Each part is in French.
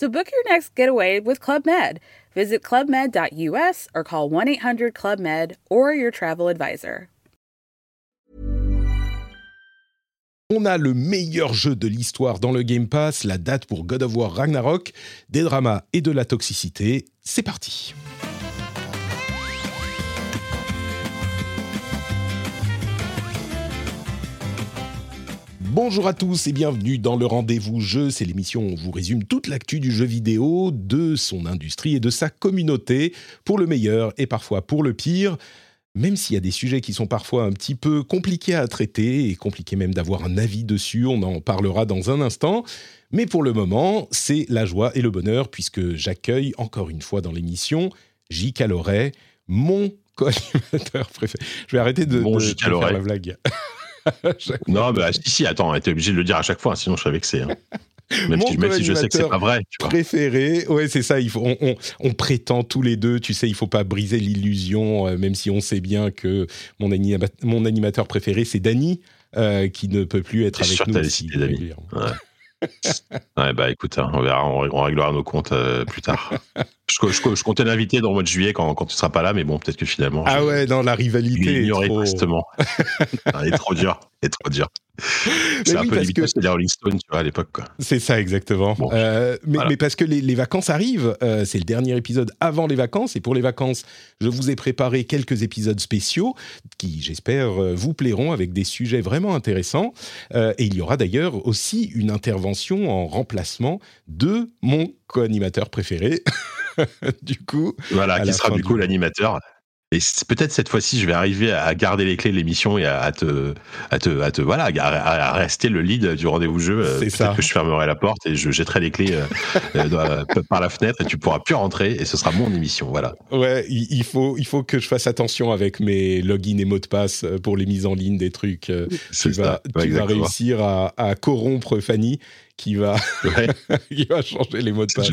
So book your next getaway with Club Med. Visit clubmed.us or call 1 800 Club Med or your travel advisor. On a le meilleur jeu de l'histoire dans le Game Pass, la date pour God of War Ragnarok, des dramas et de la toxicité. C'est parti. Bonjour à tous et bienvenue dans le rendez-vous jeu. C'est l'émission où on vous résume toute l'actu du jeu vidéo, de son industrie et de sa communauté, pour le meilleur et parfois pour le pire. Même s'il y a des sujets qui sont parfois un petit peu compliqués à traiter et compliqués même d'avoir un avis dessus, on en parlera dans un instant. Mais pour le moment, c'est la joie et le bonheur puisque j'accueille encore une fois dans l'émission J. Caloret, mon co-animateur préféré. Je vais arrêter de, Bon, de- faire la blague. Non, bah, si, si, attends, t'es obligé de le dire à chaque fois, sinon je serais vexé. hein. Même, si, même si je sais que c'est pas vrai. Tu vois. préféré. Ouais, c'est ça. Il faut, on, on- on prétend tous les deux. Tu sais, il faut pas briser l'illusion, euh, même si on sait bien que mon, anima- mon animateur préféré, c'est Dany, euh, qui ne peut plus être avec sûr nous. citer Dany. régulièrement. Ouais, bah écoute, hein, on verra, on, on réglera nos comptes euh, plus tard. je, je- je comptais l'inviter dans le mois de juillet quand, quand tu seras pas là, mais bon, peut-être que finalement. Ah ouais, non, la rivalité ignoré trop... tristement. Ah, il est trop dur. Il est trop dur. C'est un oui, peu limite que- c'est les Rolling Stones, tu vois, à l'époque. C'est ça, exactement. Bon, Euh, mais, voilà. mais parce que les, les vacances arrivent, euh, c'est le dernier épisode avant les vacances, et pour les vacances, je vous ai préparé quelques épisodes spéciaux qui, j'espère, euh, vous plairont avec des sujets vraiment intéressants. Euh, et il y aura d'ailleurs aussi une intervention en remplacement de mon co-animateur préféré. du coup, Voilà, qui sera du coup l'animateur. Et peut-être cette fois-ci, je vais arriver à garder les clés de l'émission et à, te, à te, à te, voilà, à, à rester le lead du rendez-vous jeu. Euh, C'est Peut-être ça. que je fermerai la porte et je jetterai les clés euh, euh, par la fenêtre et tu pourras plus rentrer et ce sera mon émission. Voilà. ouais, il, faut, il faut que je fasse attention avec mes logins et mots de passe euh, pour les mises en ligne des trucs. euh, tu C'est vas, ça. tu vas réussir à, à corrompre Fanny qui va, Ouais, qui va changer les mots de passe.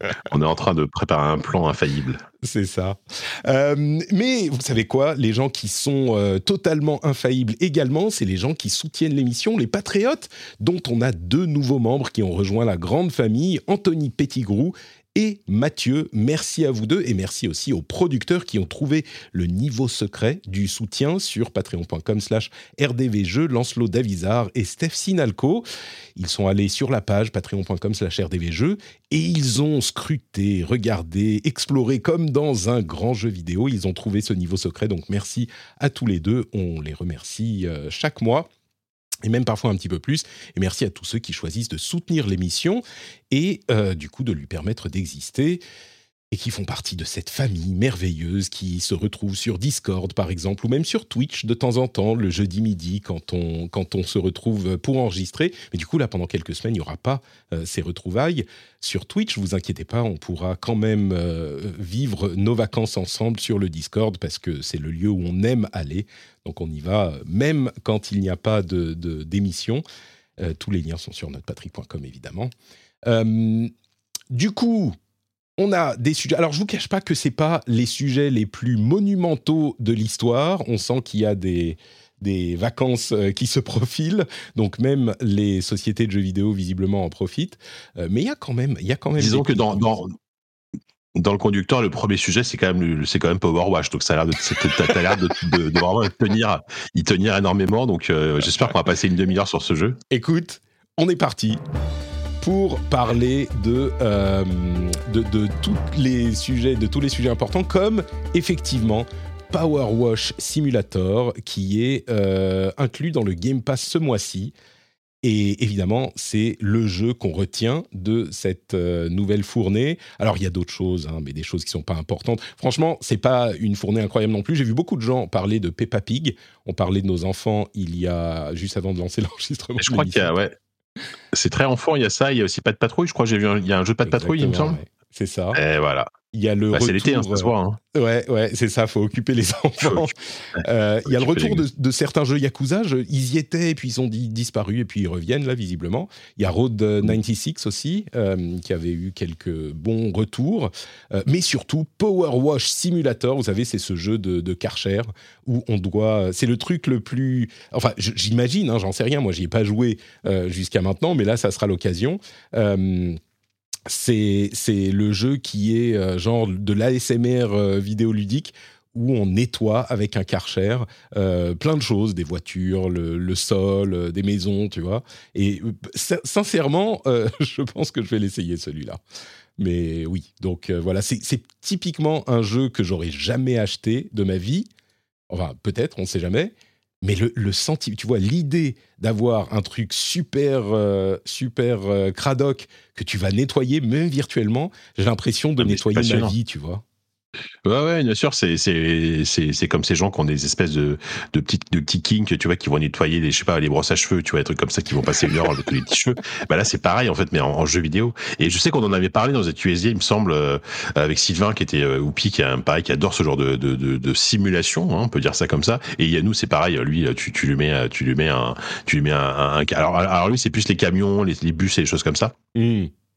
On est en train de préparer un plan infaillible. C'est ça. Euh, mais vous savez quoi? Les gens qui sont euh, totalement infaillibles également, c'est les gens qui soutiennent l'émission, les patriotes, dont on a deux nouveaux membres qui ont rejoint la grande famille, Anthony Pettigrou et Mathieu. Merci à vous deux et merci aussi aux producteurs qui ont trouvé le niveau secret du soutien sur patreon.com slash rdvjeux, Lancelot Davizard et Steph Sinalco. Ils sont allés sur la page patreon.com slash rdvjeux et ils ont scruté, regardé, exploré comme dans un grand jeu vidéo. Ils ont trouvé ce niveau secret. Donc merci à tous les deux. On les remercie euh, chaque mois. Et même parfois un petit peu plus. Et merci à tous ceux qui choisissent de soutenir l'émission et euh, du coup de lui permettre d'exister et qui font partie de cette famille merveilleuse qui se retrouve sur Discord par exemple ou même sur Twitch de temps en temps le jeudi midi quand on, quand on se retrouve pour enregistrer. Mais du coup là pendant quelques semaines il n'y aura pas euh, ces retrouvailles. Sur Twitch, vous inquiétez pas, on pourra quand même euh, vivre nos vacances ensemble sur le Discord parce que c'est le lieu où on aime aller. Donc on y va euh, même quand il n'y a pas de, d'émission. Tous les liens sont sur notre patrie.com évidemment. Du coup, on a des sujets. Alors, je vous cache pas que c'est pas les sujets les plus monumentaux de l'histoire. On sent qu'il y a des des vacances euh, qui se profilent, donc même les sociétés de jeux vidéo visiblement en profitent. Euh, mais il y a quand même, il y a quand même. Disons que dans, dans, dans le conducteur, le premier sujet, c'est quand même, c'est quand même Power Wash. Donc ça a l'air de, t'as, l'air de, de, de vraiment tenir, y tenir énormément. Donc euh, j'espère qu'on va passer une demi-heure sur ce jeu. Écoute, on est parti pour parler de, euh, de, de tous les sujets, de tous les sujets importants, comme effectivement Power Wash Simulator, qui est euh, inclus dans le Game Pass ce mois-ci. Et évidemment, c'est le jeu qu'on retient de cette euh, nouvelle fournée. Alors, il y a d'autres choses, hein, mais des choses qui sont pas importantes. Franchement, c'est pas une fournée incroyable non plus. J'ai vu beaucoup de gens parler de Peppa Pig. On parlait de nos enfants il y a juste avant de lancer l'enregistrement. Je crois qu'il y a, ouais. C'est très enfant, il y a ça, il y a aussi pas de patrouille. Je crois que j'ai vu, un- il y a un jeu de pas de patrouille, il me semble. c'est ça. Et voilà. Il y a le Bah, c'est retour. l'été, hein, ça se voit. hein. euh, ouais, ouais, c'est ça. Faut occuper les enfants. Euh, Il y a le retour de, de certains jeux Yakuza. je- ils y étaient, et puis ils ont di- disparu, et puis ils reviennent là visiblement. Il y a Road euh, 96 aussi, euh, qui avait eu quelques bons retours. Euh, mais surtout Power Wash Simulator. Vous savez, c'est ce jeu de, de Karcher où on doit. C'est le truc le plus. Enfin, j'imagine. hein, J'en sais rien. Moi, j'y ai pas joué jusqu'à maintenant, mais là, ça sera l'occasion. C'est le jeu qui est euh, genre de l'ASMR euh, vidéoludique où on nettoie avec un Karcher euh, plein de choses, des voitures, le, le sol, des maisons, tu vois. Et sin- sincèrement, je pense que je vais l'essayer celui-là. Mais oui, donc voilà, c'est typiquement un jeu que j'aurais jamais acheté de ma vie. Enfin, peut-être, on ne sait jamais. Mais le, le sentiment, tu vois, l'idée d'avoir un truc super, euh, super euh, cradoc que tu vas nettoyer, même virtuellement, j'ai l'impression de Ah, nettoyer ma vie, tu vois. Ouais, ouais, bien sûr, c'est c'est c'est c'est comme ces gens qui ont des espèces de de petits de petits kinks, tu vois, qui vont nettoyer les je sais pas les brosses à cheveux, tu vois, des trucs comme ça, qui vont passer une heure avec les petits cheveux. Bah là, c'est pareil en fait, mais en, jeu vidéo. Et je sais qu'on en avait parlé dans cette USD, il me semble, euh, avec Sylvain qui était euh, Oupi, qui a un pareil, qui adore ce genre de de de, de simulation, hein, on peut dire ça comme ça. Et Yannou, c'est pareil, lui, tu tu lui mets euh, tu lui mets un tu lui mets un, un- un- alors alors lui, c'est plus les camions, les, les bus et les choses comme ça.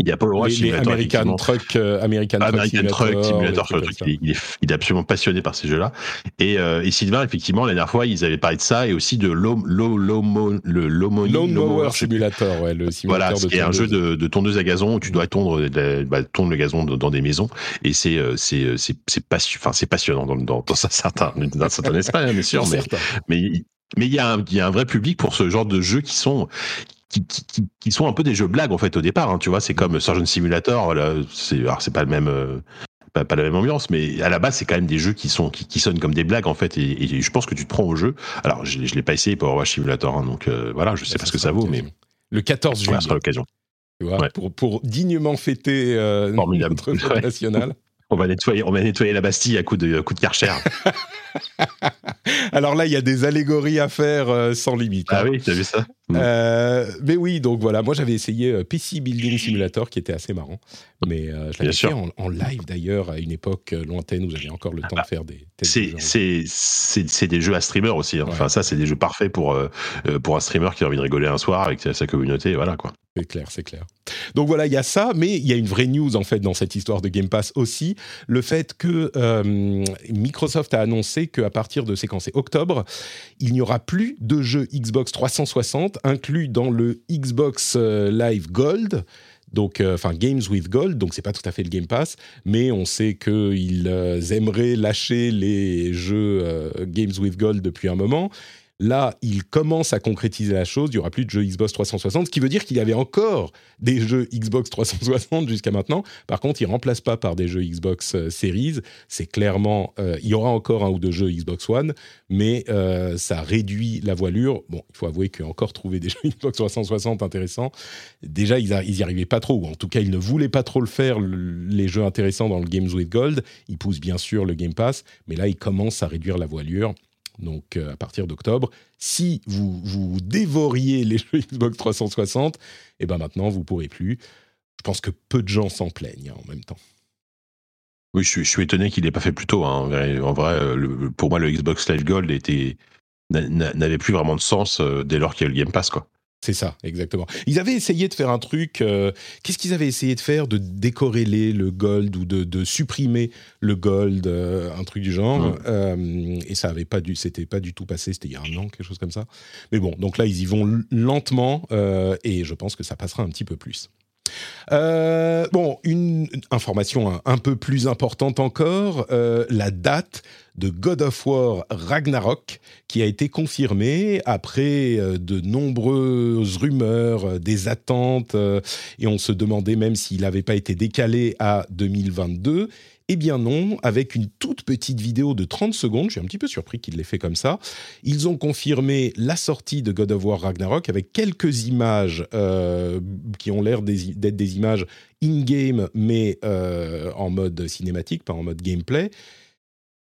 Il y a Power Wash les, les Simulator, American effectivement. Truck, euh, American, American Truck Simulator, trucs truc, il, il est, il est absolument passionné par ces jeux-là. Et, euh, et Sylvain, effectivement, la dernière fois, ils avaient parlé de ça et aussi de l'Homo- l'Ho- l'Homo- le Lomo- Lawn Lomo- Mower je sais plus. Simulator, ouais, le simulateur Voilà, de qui est un jeu de, de tondeuse à gazon où tu dois tondre, de bah, tondre le gazon dans, des maisons. Et c'est euh, euh, c'est passionnant dans, dans, dans un certain, dans un certain espace, bien sûr. Mais, mais mais il y, a un- il y a un vrai public pour ce genre de jeux qui sont qui, qui, qui- qui sont un peu des jeux blagues en fait au départ. hein, tu vois, c'est comme Surgeon Simulator. C'est alors c'est pas le même. euh, pas, pas la même ambiance, mais à la base, c'est quand même des jeux qui sont qui, qui sonnent comme des blagues en fait, et, et je pense que tu te prends au jeu. Alors, je, je l'ai pas essayé pour Watch Simulator, hein, donc euh, voilà, je sais pas ce que ça vaut, mais. Le 14 juillet, ce sera l'occasion. Ouais. pour, pour dignement fêter euh, notre fête nationale. On va nettoyer, on va nettoyer la Bastille à coup de à coup de Karcher. Alors là, il y a des allégories à faire euh, sans limite. ah hein. oui, t'as vu ça? Euh, mais oui, donc voilà, moi j'avais essayé euh, PC Building Simulator qui était assez marrant. Mais euh, je l'avais fait en, en live d'ailleurs à une époque lointaine où j'avais encore le temps bah, de faire des. C'est c'est c'est c'est des jeux à streamer aussi. hein. Ouais. Enfin, ça, c'est des jeux parfaits pour euh, pour un streamer qui a envie de rigoler un soir avec sa, communauté. Voilà quoi. C'est clair, c'est clair. Donc voilà, il y a ça, mais il y a une vraie news en fait dans cette histoire de Game Pass aussi, le fait que euh, Microsoft a annoncé qu'à partir de séquencé octobre, il n'y aura plus de jeux Xbox 360 inclus dans le Xbox euh, Live Gold. Donc, euh, enfin, Games with Gold, donc c'est pas tout à fait le Game Pass, mais on sait qu'ils euh, aimeraient lâcher les jeux Games with Gold depuis un moment. Là, ils commencent à concrétiser la chose. Il n'y aura plus de jeux Xbox 360, ce qui veut dire qu'il y avait encore des jeux Xbox 360 jusqu'à maintenant. Par contre, ils ne remplacent pas par des jeux Xbox euh, Series. C'est clairement, euh, il y aura encore un ou deux jeux Xbox One, mais euh, ça réduit la voilure. Bon, il faut avouer qu'encore trouver des jeux Xbox 360 intéressants, déjà, ils, a- ils y arrivaient pas trop, ou en tout cas, ils ne voulaient pas trop le faire, le- les jeux intéressants dans le Games with Gold. Ils poussent bien sûr le Game Pass, mais là, ils commencent à réduire la voilure. Donc, euh, à partir d'octobre, si vous, dévoriez les jeux Xbox 360, et ben maintenant, vous pourrez plus. Je pense que peu de gens s'en plaignent hein, en même temps. Oui, je suis, étonné qu'il n'ait pas fait plus tôt. hein. En vrai, euh, pour moi, le Xbox Live Gold n'avait plus vraiment de sens euh, dès lors qu'il y a le Game Pass quoi. C'est ça, exactement. Ils avaient essayé de faire un truc. euh, Qu'est-ce qu'ils avaient essayé de faire? De décorréler le gold ou de, de supprimer le gold, euh, un truc du genre. Euh, et ça avait pas dû, c'était pas du tout passé. C'était il y a un an, quelque chose comme ça. Mais bon, donc là, ils y vont lentement et je pense que ça passera un petit peu plus. Euh, bon, une information un, peu plus importante encore, euh, la date de God of War Ragnarok qui a été confirmée après euh, de nombreuses rumeurs, des attentes, et on se demandait même s'il n'avait pas été décalé à 2022. Eh bien non, avec une toute petite vidéo de 30 secondes, je suis un petit peu surpris qu'il l'ait fait comme ça, ils ont confirmé la sortie de God of War Ragnarok avec quelques images euh, qui ont l'air d'être des images in-game, mais euh, en mode cinématique, pas en mode gameplay.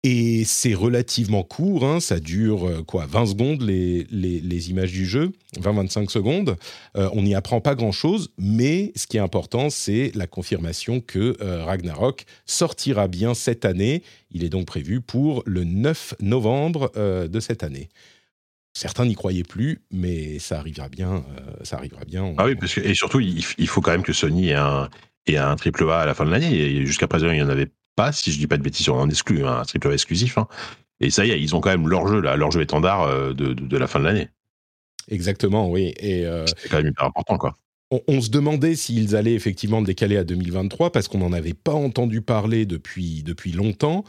Et c'est relativement court, hein, ça dure euh, quoi 20 secondes les, les, images du jeu, 20-25 secondes. Euh, on n'y apprend pas grand-chose, mais ce qui est important, c'est la confirmation que euh, Ragnarok sortira bien cette année. Il est donc prévu pour le 9 novembre de cette année. Certains n'y croyaient plus, mais ça arrivera bien. ça arrivera bien. Ah oui, parce que, et surtout, il, faut quand même que Sony ait un, ait un triple A à la fin de l'année. Jusqu'à présent, il n'y en avait pas, si je dis pas de bêtises, on en exclut, hein, un triple exclusif. Hein. Et ça y est, ils ont quand même leur jeu, là, leur jeu étendard euh, de, de, la fin de l'année. Exactement, oui. Et euh, c'est quand même hyper important, quoi. On, se demandait s'ils allaient effectivement décaler à 2023 parce qu'on n'en avait pas entendu parler depuis, depuis longtemps.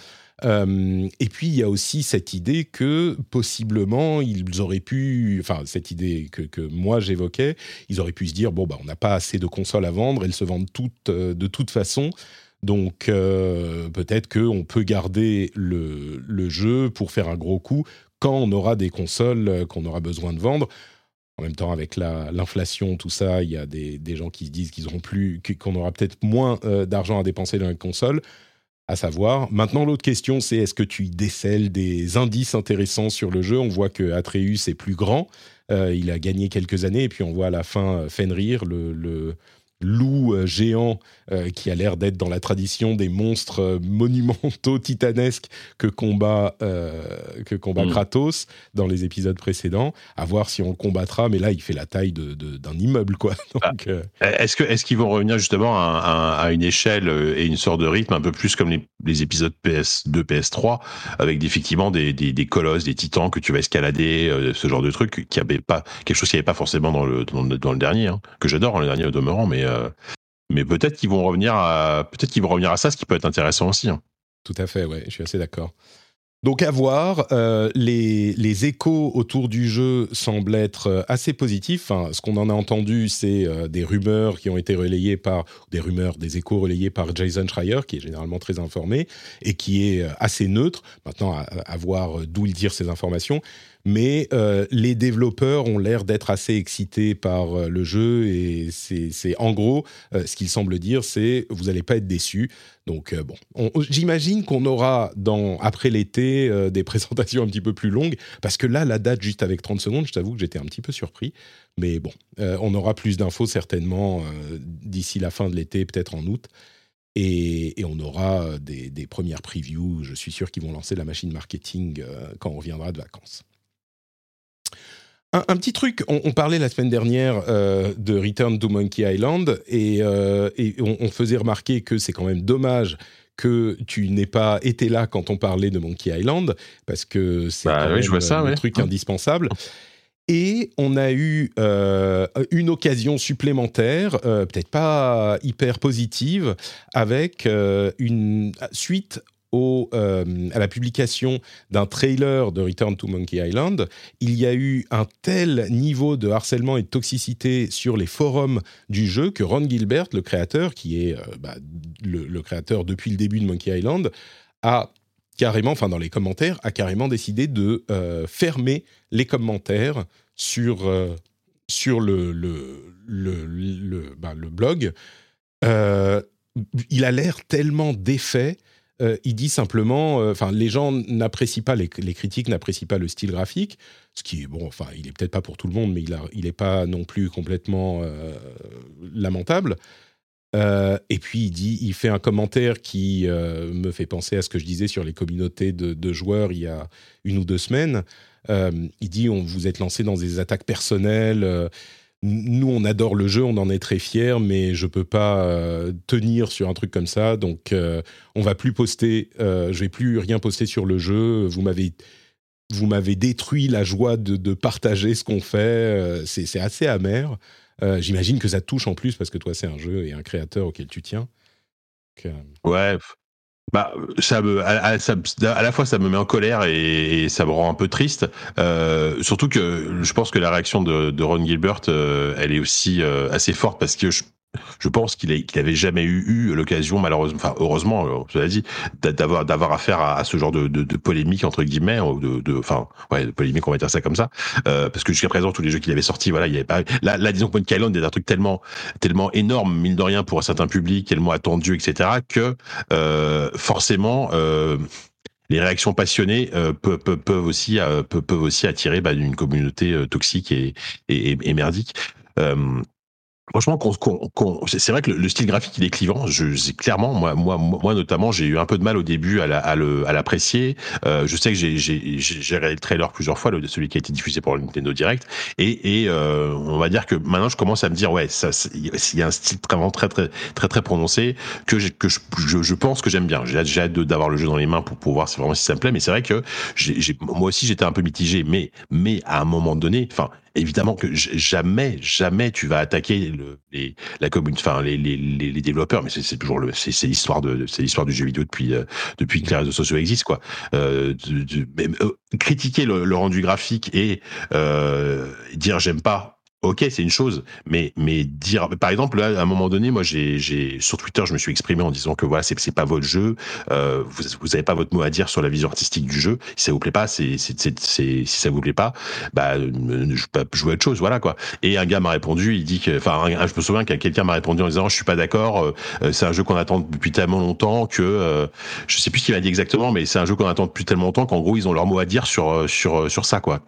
Euh, et puis il y a aussi cette idée que possiblement ils auraient pu, enfin cette idée que, que moi j'évoquais, ils auraient pu se dire bon bah on n'a pas assez de consoles à vendre, elles se vendent toutes de toute façon. Donc euh, peut-être qu'on peut garder le, jeu pour faire un gros coup quand on aura des consoles euh, qu'on aura besoin de vendre. En même temps, avec l'inflation, tout ça, il y a des, gens qui se disent qu'ils plus, qu'on aura peut-être moins euh, d'argent à dépenser dans les consoles. À savoir. Maintenant, l'autre question, c'est est-ce que tu décèles des indices intéressants sur le jeu? On voit que Atreus est plus grand. il a gagné quelques années, et puis on voit à la fin Fenrir, le loup euh, géant euh, qui a l'air d'être dans la tradition des monstres euh, monumentaux titanesques que combat, que combat mm. Kratos dans les épisodes précédents. À voir si on le combattra, mais là, il fait la taille d'un de, immeuble. quoi. Ah. Est-ce qu'ils est qu'ils vont revenir justement à, une échelle et une sorte de rythme un peu plus comme les, épisodes PS2, PS3, avec effectivement des, des, colosses, des titans que tu vas escalader, ce genre de truc, qui avait pas, quelque chose qui n'y avait pas forcément dans le, dans, le dernier, hein, que j'adore, le dernier au demeurant, mais euh, mais peut-être qu'ils vont revenir à peut-être qu'ils vont revenir à ça, ce qui peut être intéressant aussi. Hein. Tout à fait, ouais, je suis assez d'accord. Donc à voir, euh, les, les, échos autour du jeu semblent être euh, assez positifs. Enfin, ce qu'on en a entendu, c'est des rumeurs qui ont été relayées par des rumeurs, des échos relayés par Jason Schreier, qui est généralement très informé et qui est assez neutre. Maintenant, à, à voir d'où il tire ces informations mais euh, les développeurs ont l'air d'être assez excités par euh, le jeu et c'est en gros euh, ce qu'ils semblent dire, c'est vous n'allez pas être déçus. Donc bon, j'imagine qu'on aura après l'été des présentations un petit peu plus longues parce que là la date juste avec 30 secondes, je t'avoue que j'étais un petit peu surpris, mais bon, on aura plus d'infos certainement d'ici la fin de l'été, peut-être en août. Et, on aura des, premières previews. Je suis sûr qu'ils vont lancer la machine marketing quand on reviendra de vacances. Un, petit truc, on, parlait la semaine dernière euh, de Return to Monkey Island et, euh, on, faisait remarquer que c'est quand même dommage que tu n'aies pas été là quand on parlait de Monkey Island parce que c'est bah un truc indispensable. Et on a eu euh, une occasion supplémentaire, peut-être pas hyper positive, avec une suite euh, à la publication d'un trailer de Return to Monkey Island, il y a eu un tel niveau de harcèlement et de toxicité sur les forums du jeu que Ron Gilbert, le créateur, qui est euh, bah, le, créateur depuis le début de Monkey Island, a carrément, enfin dans les commentaires, a carrément décidé de euh, fermer les commentaires sur, sur le, le, le, bah, le blog. il a l'air tellement défait euh, il dit simplement, euh, enfin, les gens n'apprécient pas, les, critiques n'apprécient pas le style graphique, ce qui est bon, enfin, il est peut-être pas pour tout le monde, mais il n'est pas non plus complètement euh, lamentable. et puis il dit, il fait un commentaire qui me fait penser à ce que je disais sur les communautés de, de joueurs il y a une ou deux semaines. il dit, on vous êtes lancé dans des attaques personnelles nous, on adore le jeu, on en est très fiers, mais je peux pas euh, tenir sur un truc comme ça. Donc, euh, on va plus poster. Euh, je vais plus rien poster sur le jeu. Vous m'avez, vous m'avez détruit la joie de, partager ce qu'on fait. c'est assez amer. J'imagine que ça touche en plus parce que toi, c'est un jeu et un créateur auquel tu tiens. ouais, bah, ça me, à, la fois ça me met en colère et, ça me rend un peu triste. Euh, surtout que je pense que la réaction de, Ron Gilbert, euh, elle est aussi euh, assez forte parce que je, je pense qu'il n'avait avait jamais eu, l'occasion, malheureusement, enfin heureusement, euh, je l'ai dit, d'avoir d'avoir affaire à, ce genre de, polémique entre guillemets, de, de, polémique, on va dire ça comme ça, euh, parce que jusqu'à présent, tous les jeux qu'il avait sortis, voilà, il y avait pas. Là, disons que Monkey Island est un truc tellement, tellement énorme, mine de rien, pour un certain public, tellement attendu, etc., que euh, forcément. Les réactions passionnées peuvent, peuvent, aussi peuvent, aussi attirer bah, une communauté toxique et, et, et merdique. Franchement, c'est vrai que le, style graphique il est clivant. Je, clairement, moi, moi, moi notamment, j'ai eu un peu de mal au début à, la, à, à l'apprécier. Euh, je sais que j'ai, j'ai, j'ai regardé le trailer plusieurs fois, le, celui qui a été diffusé pour le Nintendo Direct, et, et euh, on va dire que maintenant je commence à me dire ouais, il y a un style vraiment très très très très prononcé que que je, je, pense que j'aime bien. J'ai hâte, j'ai hâte d'avoir le jeu dans les mains pour, pour voir si vraiment si ça me plaît. Mais c'est vrai que j'ai, moi aussi j'étais un peu mitigé, mais mais à un moment donné, enfin évidemment que jamais, jamais tu vas attaquer le, les, la commune, enfin les, développeurs, mais c'est toujours le, c'est l'histoire de, c'est l'histoire du jeu vidéo depuis euh, depuis que les réseaux sociaux existent quoi. Euh, euh, critiquer le, le, rendu graphique et euh, dire j'aime pas ok, c'est une chose, mais mais dire, par exemple, là, à un moment donné, moi, j'ai, sur Twitter, je me suis exprimé en disant que voilà, c'est c'est pas votre jeu, euh, vous vous avez pas votre mot à dire sur la vision artistique du jeu. Si ça vous plaît pas, c'est c'est c'est si ça vous plaît pas, bah je peux jouer autre chose, voilà quoi. Et un gars m'a répondu, il dit que, enfin, je me souviens qu'un quelqu'un m'a répondu en disant, je suis pas d'accord, euh, c'est un jeu qu'on attend depuis tellement longtemps que, euh, je sais plus ce qu'il m'a dit exactement, mais c'est un jeu qu'on attend depuis tellement longtemps qu'en gros ils ont leur mot à dire sur sur sur ça quoi.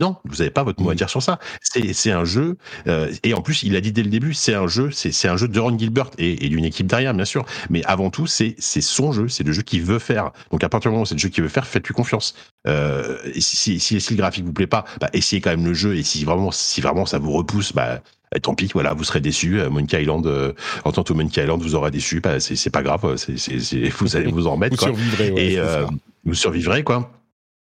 Non, vous avez pas votre mot à mmh. dire sur ça. C'est c'est un jeu euh, et en plus, il a dit dès le début, c'est un jeu, c'est un jeu de Ron Gilbert et, d'une équipe derrière, bien sûr. Mais avant tout, c'est son jeu, c'est le jeu qu'il veut faire. Donc à partir du moment où c'est le jeu qu'il veut faire, faites-lui confiance. Euh, et si, si, si, le graphique vous plaît pas, bah, essayez quand même le jeu. Et si vraiment, si vraiment ça vous repousse, bah, bah tant pis, voilà, vous serez déçu. Euh, Monkey Island, en tant que Monkey Island, vous aurez déçu. Bah, c'est pas grave, vous allez vous en remettre. vous survivrez, ouais, et vous survivrez, quoi.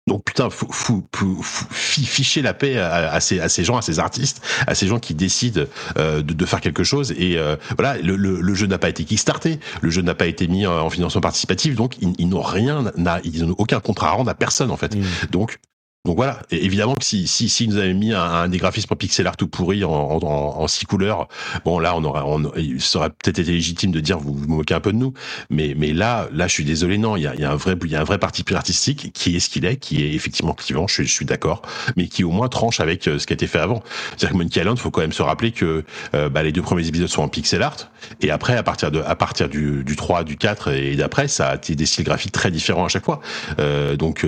Donc putain, fou, fou, ficher la paix à, ces, à, ces, gens, à ces artistes, à ces gens qui décident euh, de, de, faire quelque chose. Et euh, voilà, le, le, le jeu n'a pas été kickstarté, le jeu n'a pas été mis en financement participatif, donc ils, ils n'ont rien, ils n'ont aucun contrat à rendre à personne en fait. Mmh. Donc donc voilà, et évidemment que si, si, si nous avait mis un, un, des graphismes pixel art tout pourri en, en, en, six couleurs, bon là on aurait, on, il serait peut-être été légitime de dire vous vous moquez un peu de nous, mais mais là là je suis désolé non, il y a, y a un vrai il y a un vrai parti artistique qui est ce qu'il est, qui est effectivement clivant, je, je suis d'accord, mais qui au moins tranche avec euh, ce qui a été fait avant. C'est-à-dire que Monkey Island, faut quand même se rappeler que euh, bah, les deux premiers épisodes sont en pixel art, et après à partir de à partir du, du 3, du 4 et d'après, ça a été des styles graphiques très différents à chaque fois. Euh, donc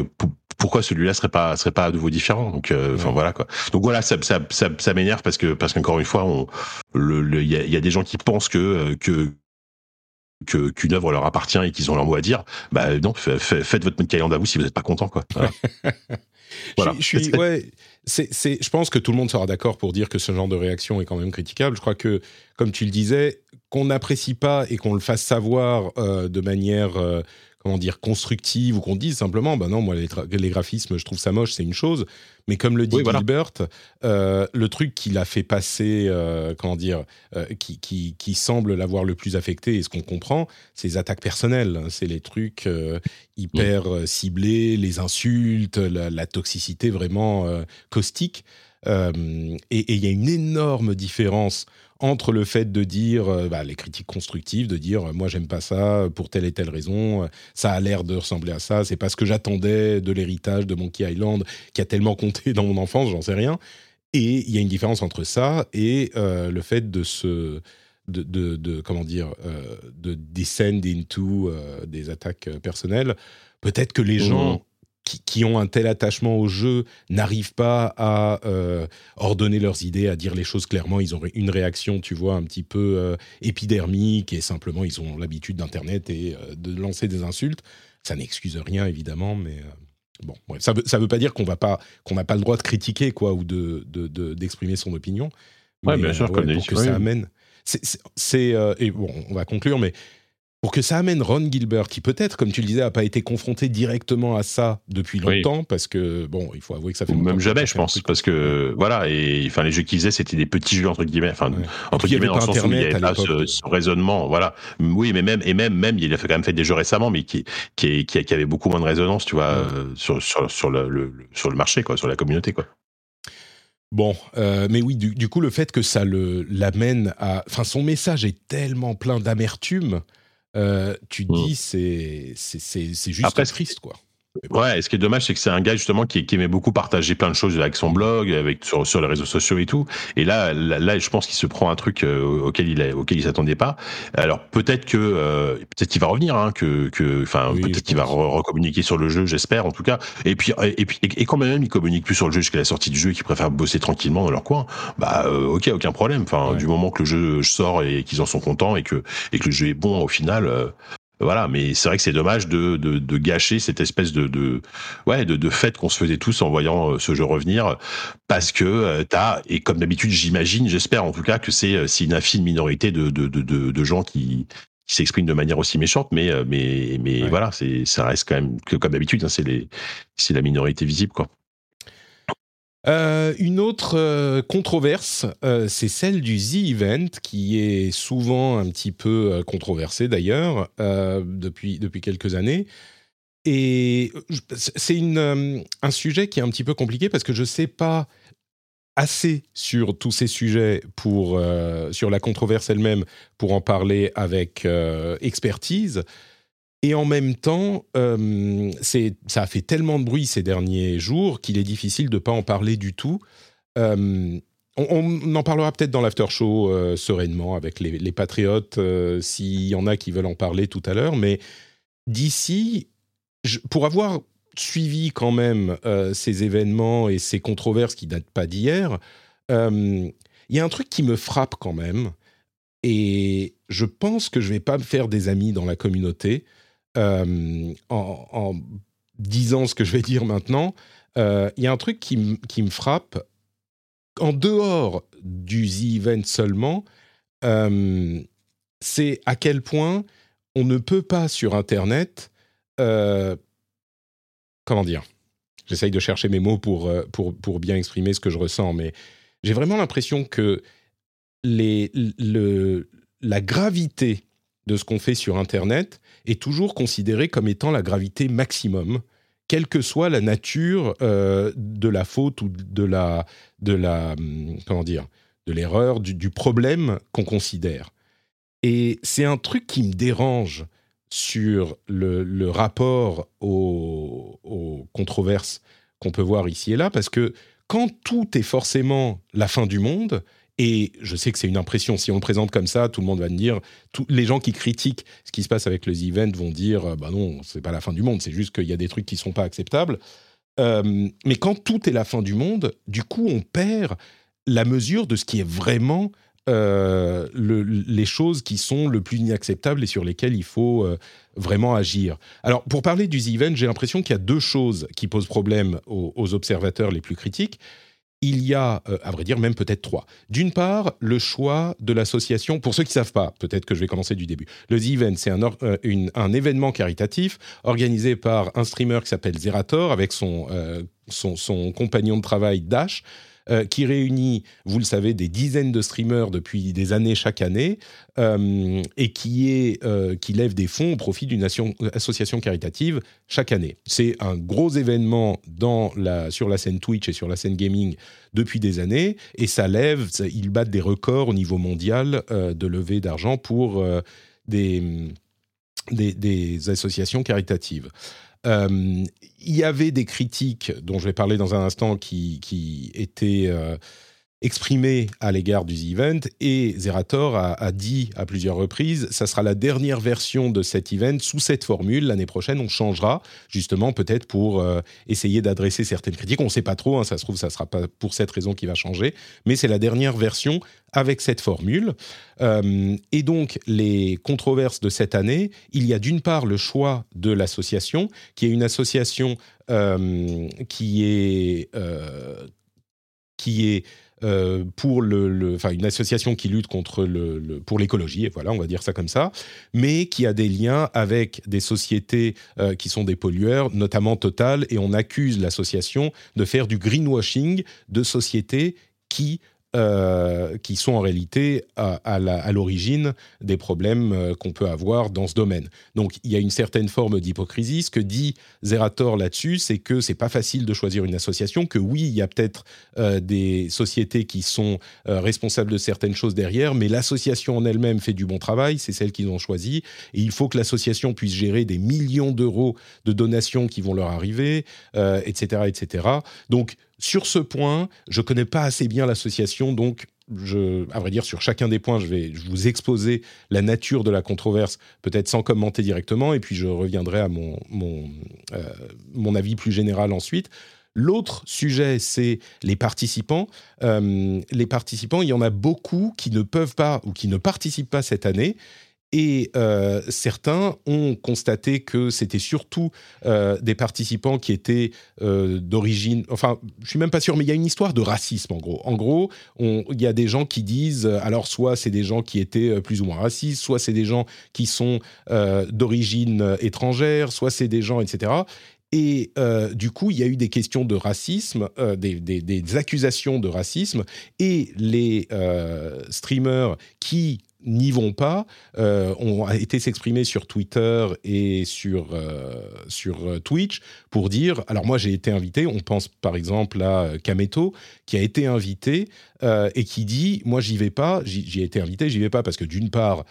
pourquoi celui-là serait pas serait pas à nouveau différent donc euh, enfin voilà quoi. Donc voilà ça ça ça, ça m'énerve parce que parce qu'encore une fois on le il y a, y a, des gens qui pensent que euh, que que qu'une œuvre leur appartient et qu'ils ont leur mot à dire. Bah non faites votre Monkey à vous si vous n'êtes pas content quoi. Voilà. je, suis ouais c'est c'est je pense que tout le monde sera d'accord pour dire que ce genre de réaction est quand même critiquable. Je crois que comme tu le disais qu'on n'apprécie pas et qu'on le fasse savoir euh, de manière euh, comment dire, constructive ou qu'on dise simplement, ben non, moi les, graphismes, je trouve ça moche, c'est une chose. Mais comme le dit Gilbert, euh, le truc qui l'a fait passer, euh, comment dire, euh, qui, qui, qui, semble l'avoir le plus affecté, et ce qu'on comprend, c'est les attaques personnelles. Hein. c'est les trucs hyper ciblés, les insultes, la, toxicité vraiment caustique. et il y a une énorme différence entre le fait de dire euh, bah, les critiques constructives, de dire euh, moi j'aime pas ça pour telle et telle raison, euh, ça a l'air de ressembler à ça, c'est pas ce que j'attendais de l'héritage de Monkey Island qui a tellement compté dans mon enfance, j'en sais rien. Et il y a une différence entre ça et le fait de se de, de, comment dire de descend into des attaques personnelles. Peut-être que les mmh. gens qui, ont un tel attachement au jeu n'arrivent pas à euh, ordonner leurs idées, à dire les choses clairement. Ils ont une réaction, tu vois, un petit peu euh, épidermique et simplement ils ont l'habitude d'Internet et euh, de lancer des insultes. Ça n'excuse rien évidemment, mais bon, ça veut ça veut pas dire qu'on qu'on n'a pas le droit de critiquer quoi ou de d'exprimer de, son opinion. Oui, bien sûr, pour que ça amène. C'est et bon, on va conclure, mais pour que ça amène Ron Gilbert, qui peut-être, comme tu le disais, n'a pas été confronté directement à ça depuis longtemps, parce que, bon, il faut avouer que ça fait... Ou même jamais, je pense, parce que, voilà, et enfin, les jeux qu'ils faisaient, c'était des petits jeux, entre guillemets, enfin, entre guillemets, dans le sens où il n'y avait pas ce, raisonnement, voilà. Oui, mais même, et même, même, il a fait quand même fait des jeux récemment, mais qui, qui, qui, qui avait beaucoup moins de résonance, tu vois, euh, sur, sur, sur, le, sur le marché, quoi, sur la communauté, quoi. Bon, euh, mais oui, du, du, coup, le fait que ça le l'amène à, enfin, son message est tellement plein d'amertume tu te mmh. dis c'est c'est juste triste quoi. Ouais, et ce qui est dommage, c'est que c'est un gars justement qui, qui, aimait beaucoup partager plein de choses avec son blog, avec sur, sur les réseaux sociaux et tout. Et là, là, je pense qu'il se prend un truc euh, auquel il auquel il s'attendait pas. Alors peut-être que euh, peut-être qu'il va revenir, hein, que que enfin peut-être qu'il va recommuniquer sur le jeu, j'espère en tout cas. Et puis et puis et, quand même il communique plus sur le jeu jusqu'à la sortie du jeu, et qu'il préfère bosser tranquillement dans leur coin. Bah euh, ok, aucun problème. Enfin du moment que le jeu sort et qu'ils en sont contents et que et que le jeu est bon au final, voilà, mais c'est vrai que c'est dommage de, de, de, gâcher cette espèce de, de ouais de, de fête qu'on se faisait tous en voyant euh, ce jeu revenir, parce que euh, t'as et comme d'habitude j'imagine, j'espère en tout cas que c'est euh, une infime minorité de, de, de, de gens qui, qui s'expriment de manière aussi méchante, mais mais mais voilà, c'est ça reste quand même que comme d'habitude, hein, c'est les c'est la minorité visible quoi. Euh, une autre euh, controverse, euh, c'est celle du The Event, qui est souvent un petit peu controversé d'ailleurs depuis, depuis quelques années. Et c'est un sujet qui est un petit peu compliqué parce que je ne sais pas assez sur tous ces sujets pour, sur la controverse elle-même pour en parler avec expertise. Et en même temps, euh, ça a fait tellement de bruit ces derniers jours qu'il est difficile de ne pas en parler du tout. Euh, on, en parlera peut-être dans l'after show euh, sereinement avec les, patriotes, s'il y en a qui veulent en parler tout à l'heure. Mais d'ici, pour avoir suivi quand même ces événements et ces controverses qui datent pas d'hier, il y a un truc qui me frappe quand même. Et je pense que je vais pas me faire des amis dans la communauté euh, en, disant ce que je vais dire maintenant, euh, il y a un truc qui, me frappe. En dehors du The Event seulement, euh, c'est à quel point on ne peut pas sur Internet. comment dire J'essaye de chercher mes mots pour, pour, pour, bien exprimer ce que je ressens, mais j'ai vraiment l'impression que les, le, la gravité de ce qu'on fait sur Internet est toujours considéré comme étant la gravité maximum, quelle que soit la nature euh, de la faute ou de la, de la hum, comment dire, de l'erreur, du, problème qu'on considère. Et c'est un truc qui me dérange sur le, rapport aux controverses qu'on peut voir ici et là, parce que quand tout est forcément la fin du monde, et je sais que c'est une impression. Si on le présente comme ça, tout le monde va me dire. Les gens qui critiquent ce qui se passe avec les events vont dire euh, bah non, c'est pas la fin du monde. C'est juste qu'il y a des trucs qui sont pas acceptables. Euh, mais quand tout est la fin du monde, du coup, on perd la mesure de ce qui est vraiment euh, les choses qui sont le plus inacceptables et sur lesquelles il faut vraiment agir. Alors, pour parler du event, j'ai l'impression qu'il y a deux choses qui posent problème aux observateurs les plus critiques il y a, euh, à vrai dire, même peut-être trois. D'une part, le choix de l'association. Pour ceux qui ne savent pas, peut-être que je vais commencer du début. Le The Event, c'est un, euh, événement caritatif organisé par un streamer qui s'appelle Zerator avec son, euh, compagnon de travail Dash. Euh, qui réunit, vous le savez, des dizaines de streamers depuis des années chaque année, euh, et qui, est, euh, qui lève des fonds au profit d'une association caritative chaque année. C'est un gros événement sur la scène Twitch et sur la scène gaming depuis des années, et ça lève, ils battent des records au niveau mondial de levée d'argent pour des associations caritatives. Euh, il y avait des critiques dont je vais parler dans un instant qui, qui étaient euh, exprimé à l'égard du event et Zerator a, dit à plusieurs reprises ça sera la dernière version de cet event sous cette formule. L'année prochaine on changera justement peut-être pour euh, essayer d'adresser certaines critiques. On ne sait pas trop hein, ça se trouve ça sera pas pour cette raison qui va changer mais c'est la dernière version avec cette formule. Euh, et donc les controverses de cette année il y a d'une part le choix de l'association qui est une association euh, qui est qui est euh, pour le, une association qui lutte contre pour l'écologie, voilà, on va dire ça comme ça, mais qui a des liens avec des sociétés euh, qui sont des pollueurs, notamment Total, et on accuse l'association de faire du greenwashing de sociétés qui euh, qui sont en réalité à, l'origine des problèmes euh, qu'on peut avoir dans ce domaine. Donc il y a une certaine forme d'hypocrisie. Ce que dit Zerator là-dessus, c'est que c'est pas facile de choisir une association, que oui, il y a peut-être euh, des sociétés qui sont responsables de certaines choses derrière, mais l'association en elle-même fait du bon travail, c'est celle qu'ils ont choisie, et il faut que l'association puisse gérer des millions d'euros de donations qui vont leur arriver, etc., etc. Donc sur ce point, je connais pas assez bien l'association, donc je, à vrai dire, sur chacun des points, je vais vous exposer la nature de la controverse, peut-être sans commenter directement, et puis je reviendrai à mon, mon, euh, mon avis plus général ensuite. L'autre sujet, c'est les participants. Euh, les participants, il y en a beaucoup qui ne peuvent pas ou qui ne participent pas cette année et euh, certains ont constaté que c'était surtout euh, des participants qui étaient euh, d'origine. Enfin, je suis même pas sûr, mais il y a une histoire de racisme en gros. En gros, il y a des gens qui disent, alors soit c'est des gens qui étaient plus ou moins racistes, soit c'est des gens qui sont d'origine étrangère, soit c'est des gens, etc. Et du coup, il y a eu des questions de racisme, des, des, accusations de racisme, et les streamers qui n'y vont pas. Euh, ont été s'exprimer sur Twitter et sur, euh, sur euh, Twitch pour dire, alors moi j'ai été invité, on pense par exemple à Kameto qui a été invité et qui dit, moi j'y vais pas, j'y ai été invité, j'y vais pas parce que d'une part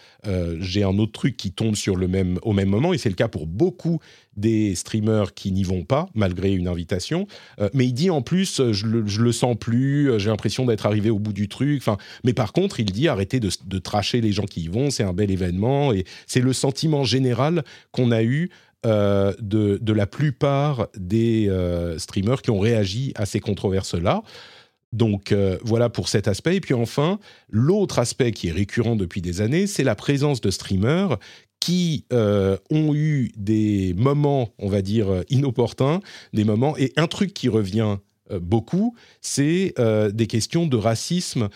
j'ai un autre truc qui tombe sur le même, au même moment et c'est le cas pour beaucoup des streamers qui n'y vont pas malgré une invitation. Euh, mais il dit en plus, euh, je le, le sens plus, euh, j'ai l'impression d'être arrivé au bout du truc. Enfin, mais par contre, il dit arrêtez de, de tracher les gens qui y vont, c'est un bel événement et c'est le sentiment général qu'on a eu de, de, la plupart des streamers qui ont réagi à ces controverses-là. Donc voilà pour cet aspect. Et puis enfin, l'autre aspect qui est récurrent depuis des années, c'est la présence de streamers qui euh, ont eu des moments, on va dire, euh, inopportuns, des moments, et un truc qui revient euh, beaucoup, c'est des questions de racisme.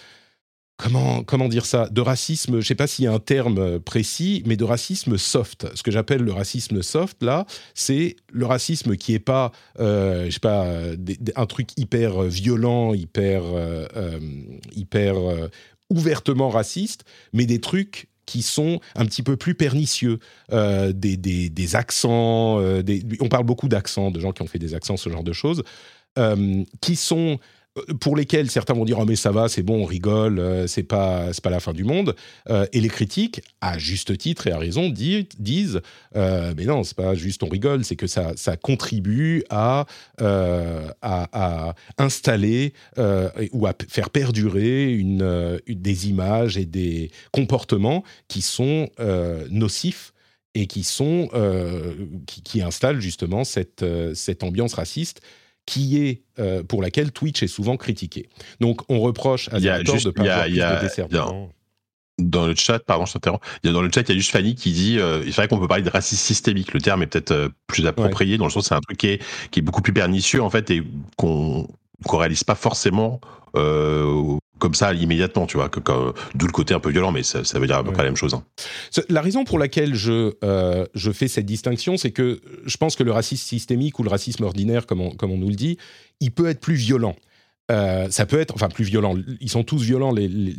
Comment, comment dire ça? De racisme, je ne sais pas s'il y a un terme précis, mais de racisme soft. Ce que j'appelle le racisme soft, là, c'est le racisme qui n'est pas, je sais pas, un truc hyper violent, hyper, hyper ouvertement raciste, mais des trucs qui sont un petit peu plus pernicieux, euh, des, des, accents, euh, on parle beaucoup d'accents, de gens qui ont fait des accents, ce genre de choses, euh, qui sont pour lesquels certains vont dire oh mais ça va c'est bon on rigole euh, c'est pas c'est pas la fin du monde. Euh, et les critiques à juste titre et à raison disent euh, mais non c'est pas juste on rigole c'est que ça ça contribue à à, installer ou à faire perdurer une, des images et des comportements qui sont nocifs et qui sont qui, installent justement cette cette ambiance raciste qui est euh, pour laquelle Twitch est souvent critiqué. Donc on reproche à Zerator de pas avoir plus de desservement. Dans le chat, pardon, je t'interromps. Dans le chat, il y a juste Fanny qui dit euh, il faudrait qu'on peut parler de racisme systémique. Le terme est peut-être euh, plus approprié dans le sens c'est un truc qui est, qui est beaucoup plus pernicieux en fait et qu'on qu'on réalise pas forcément euh, comme ça immédiatement, tu vois, que, d'où le côté un peu violent, mais ça, veut dire à peu près la même chose. Hein. La raison pour laquelle je, euh, je fais cette distinction, c'est que je pense que le racisme systémique ou le racisme ordinaire, comme comme on nous le dit, il peut être plus violent. Euh, ça peut être, enfin, plus violent. Ils sont tous violents.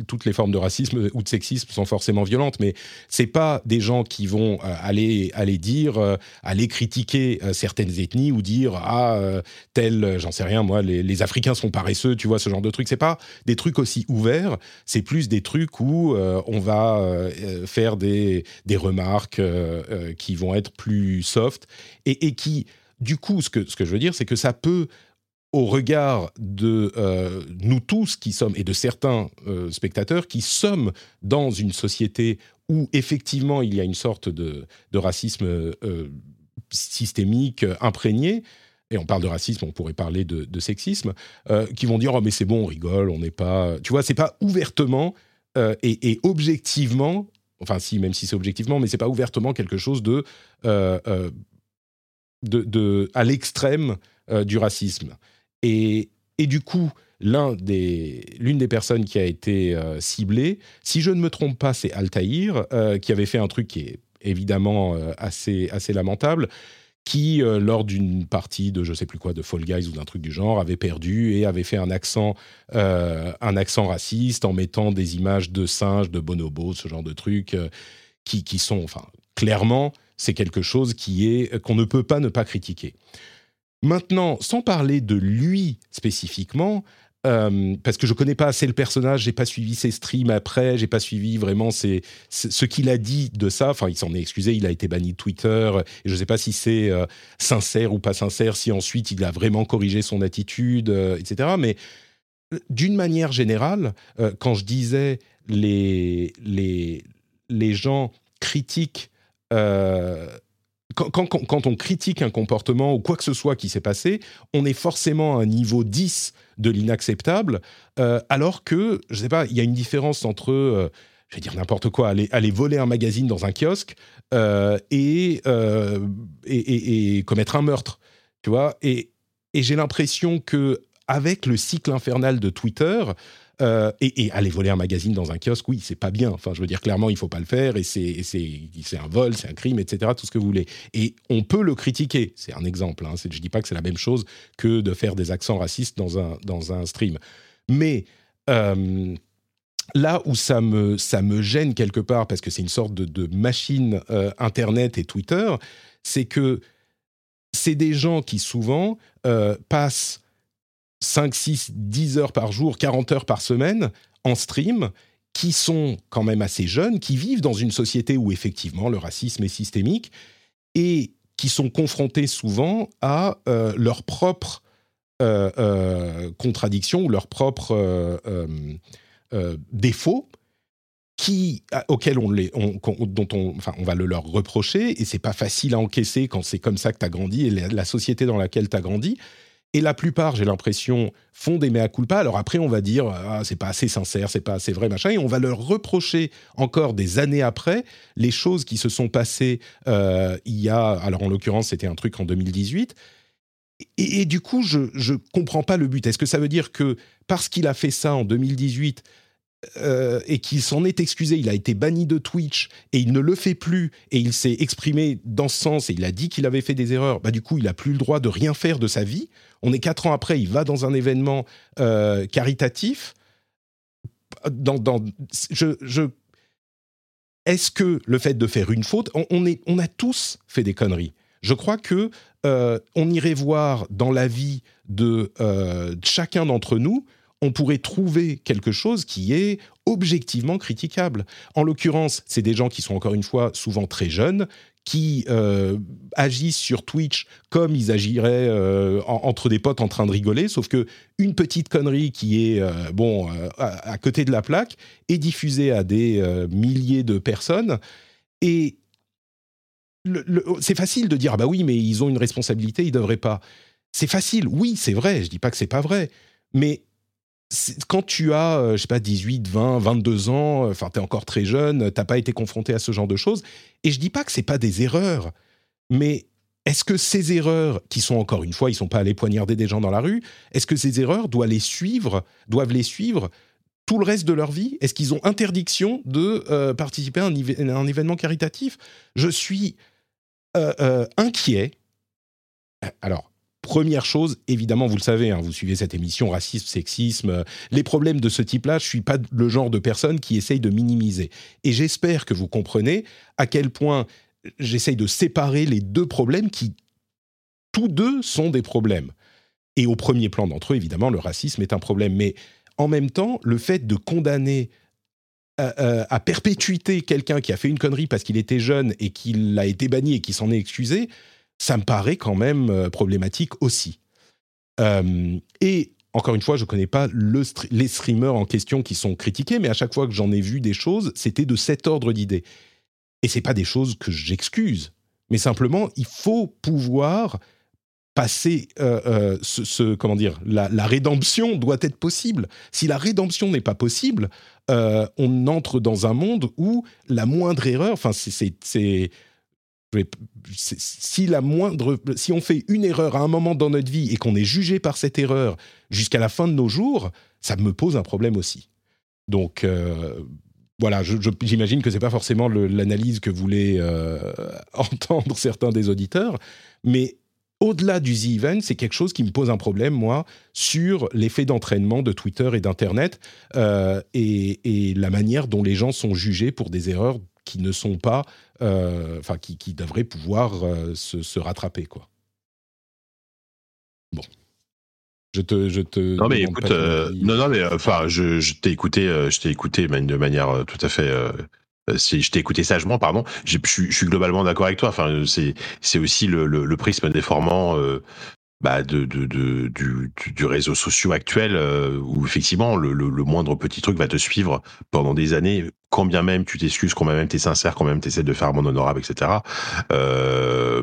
Toutes les formes de racisme ou de sexisme sont forcément violentes, mais c'est pas des gens qui vont euh, aller aller dire, euh, aller critiquer certaines ethnies ou dire ah tel, j'en sais rien moi, les, Africains sont paresseux, tu vois ce genre de trucs. C'est pas des trucs aussi ouverts. C'est plus des trucs où on va faire des des remarques qui vont être plus soft et, et qui du coup, ce que, ce que je veux dire, c'est que ça peut au regard de euh, nous tous qui sommes, et de certains euh, spectateurs qui sommes dans une société où effectivement il y a une sorte de, racisme euh, systémique imprégné, et on parle de racisme, on pourrait parler de, sexisme, qui vont dire oh mais c'est bon, on rigole, on n'est pas, tu vois, c'est pas ouvertement et, objectivement, enfin si, même si c'est objectivement, mais c'est pas ouvertement quelque chose de, de, à l'extrême du racisme. Et, du coup, l'une des, personnes qui a été euh, ciblée, si je ne me trompe pas, c'est Altaïr, euh, qui avait fait un truc qui est évidemment euh, assez, lamentable, qui, euh, lors d'une partie de je sais plus quoi, de Fall Guys ou d'un truc du genre, avait perdu et avait fait un accent, raciste en mettant des images de singes, de bonobos, ce genre de trucs, qui, qui sont, enfin, clairement, c'est quelque chose qui est qu'on ne peut pas ne pas critiquer. Maintenant, sans parler de lui spécifiquement, euh, parce que je connais pas assez le personnage, j'ai pas suivi ses streams après, j'ai pas suivi vraiment ce qu'il a dit de ça. Enfin, il s'en est excusé, il a été banni de Twitter. Et je sais pas si c'est euh, sincère ou pas sincère, si ensuite il a vraiment corrigé son attitude, euh, etc. Mais d'une manière générale, quand je disais les les les gens critiquent quand, on critique un comportement ou quoi que ce soit qui s'est passé, on est forcément à un niveau 10 de l'inacceptable, euh, alors que, je ne sais pas, il y a une différence entre, euh, je vais dire n'importe quoi, aller, voler un magazine dans un kiosque euh, et, et, commettre un meurtre, tu vois. Et j'ai l'impression que avec le cycle infernal de Twitter, euh, et, aller voler un magazine dans un kiosque, oui, c'est pas bien. Enfin, je veux dire, clairement, il faut pas le faire et c'est un vol, c'est un crime, etc., tout ce que vous voulez. Et on peut le critiquer. C'est un exemple. Hein. Je dis pas que c'est la même chose que de faire des accents racistes dans un, dans un stream. Mais euh, là où ça me, ça me gêne quelque part, parce que c'est une sorte de, machine euh, Internet et Twitter, c'est que c'est des gens qui souvent passent 5, 6, 10 heures par jour, 40 heures par semaine en stream, qui sont quand même assez jeunes, qui vivent dans une société où effectivement le racisme est systémique, et qui sont confrontés souvent à euh, leurs propres euh, euh, contradictions ou leurs propres défauts qui, auxquels on les, dont on, enfin, on va le leur reprocher, et c'est pas facile à encaisser quand c'est comme ça que tu as grandi et la société dans laquelle tu as grandi. Et la plupart, j'ai l'impression, font des mea culpa. Alors après, on va dire, ah, c'est pas assez sincère, c'est pas assez vrai, machin. Et on va leur reprocher encore des années après les choses qui se sont passées euh, il y a, alors en l'occurrence, c'était un truc en 2018. Et, et du coup, je ne comprends pas le but. Est-ce que ça veut dire que parce qu'il a fait ça en 2018, euh, et qu'il s'en est excusé, il a été banni de Twitch et il ne le fait plus et il s'est exprimé dans ce sens et il a dit qu'il avait fait des erreurs, bah du coup il a plus le droit de rien faire de sa vie. On est quatre ans après, il va dans un événement euh, caritatif. Je est-ce que le fait de faire une faute, on, est, on a tous fait des conneries. Je crois que euh, on irait voir dans la vie de chacun d'entre nous on pourrait trouver quelque chose qui est objectivement critiquable. En l'occurrence, c'est des gens qui sont encore une fois souvent très jeunes, qui euh, agissent sur Twitch comme ils agiraient euh, entre des potes en train de rigoler, sauf que une petite connerie qui est euh, bon à, côté de la plaque est diffusée à des milliers de personnes et c'est facile de dire ah bah oui mais ils ont une responsabilité ils devraient pas. C'est facile, oui c'est vrai, je dis pas que c'est pas vrai, mais quand tu as, euh, je sais pas, 18, 20, 22 ans, euh, enfin, tu es encore très jeune, t'as pas été confronté à ce genre de choses. Et je dis pas que c'est pas des erreurs, mais est-ce que ces erreurs, qui sont encore une fois, ils sont pas allés poignarder des gens dans la rue, est-ce que ces erreurs doivent les suivre, doivent les suivre tout le reste de leur vie? Est-ce qu'ils ont interdiction de euh, participer à un, événement caritatif? Je suis inquiet. Alors, Première chose, évidemment, vous le savez, hein, vous suivez cette émission, racisme, sexisme, euh, les problèmes de ce type-là, je suis pas le genre de personne qui essaye de minimiser. Et j'espère que vous comprenez à quel point j'essaye de séparer les deux problèmes qui, tous deux, sont des problèmes. Et au premier plan d'entre eux, évidemment, le racisme est un problème. Mais en même temps, le fait de condamner euh, euh, à perpétuité quelqu'un qui a fait une connerie parce qu'il était jeune et qu'il a été banni et qui s'en est excusé, ça me paraît quand même euh, problématique aussi. Euh, et encore une fois, je ne connais pas les streamers en question qui sont critiqués, mais à chaque fois que j'en ai vu des choses, c'était de cet ordre d'idées. Et c'est pas des choses que j'excuse, mais simplement, il faut pouvoir passer euh, ce, comment dire la, rédemption doit être possible. Si la rédemption n'est pas possible, on entre dans un monde où la moindre erreur, enfin c'est si la moindre, si on fait une erreur à un moment dans notre vie et qu'on est jugé par cette erreur jusqu'à la fin de nos jours, ça me pose un problème aussi. Donc, euh, voilà, j'imagine que c'est pas forcément l'analyse que voulaient entendre certains des auditeurs, mais au-delà du The Event, c'est quelque chose qui me pose un problème, moi, sur l'effet d'entraînement de Twitter et d'Internet euh, et, la manière dont les gens sont jugés pour des erreurs qui ne sont pas, euh, enfin, qui, devraient pouvoir euh, se, rattraper, quoi. Bon. Je te, je te. Non mais écoute, non non mais enfin, je, je t'ai écouté, je t'ai écouté de manière tout à fait euh, je t'ai écouté sagement, pardon. Je, suis globalement d'accord avec toi. Enfin, c'est c'est aussi le, le, prisme déformant euh, bah de, de, de, du, du réseau social actuel euh, où effectivement le, le, moindre petit truc va te suivre pendant des années, quand bien même tu t'excuses, quand bien même tu es sincère, quand même tu essaies de faire mon honorable, etc. Euh,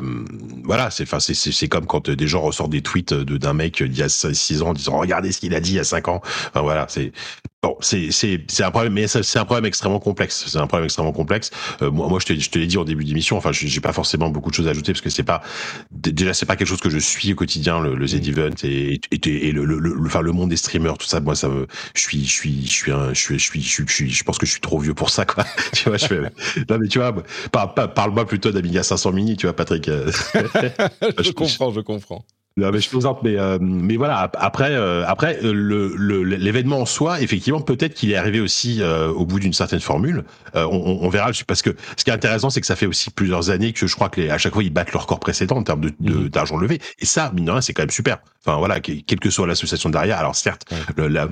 voilà, c'est enfin c'est comme quand des gens ressortent des tweets d'un mec d'il y a 6 ans en disant regardez ce qu'il a dit il y a 5 ans. Enfin voilà, c'est Bon, c'est c'est c'est un problème, mais c'est un problème extrêmement complexe. C'est un problème extrêmement complexe. Euh, moi, moi, je te je te l'ai dit en début d'émission. Enfin, j'ai pas forcément beaucoup de choses à ajouter parce que c'est pas déjà c'est pas quelque chose que je suis au quotidien le, le Z mm. Event et et, et le, le, le, enfin le monde des streamers tout ça. Moi, ça me je suis je suis je suis un je suis je suis je suis je pense que je suis trop vieux pour ça quoi. tu vois, je fais non mais tu vois, parle-moi plutôt d'Amiga 500 Mini, tu vois, Patrick. je comprends, je comprends. Non, mais je plaisante, mais euh, mais voilà. Après, euh, après euh, le l'événement en soi, effectivement, peut-être qu'il est arrivé aussi au bout d'une certaine formule. On, on, verra, parce que ce qui est intéressant, c'est que ça fait aussi plusieurs années que je crois que les, à chaque fois ils battent leur record précédent en termes de mhm. d'argent levé. Et ça, mine de rien, c'est quand même super. Enfin voilà, quelle que soit l'association derrière. Alors certes, la,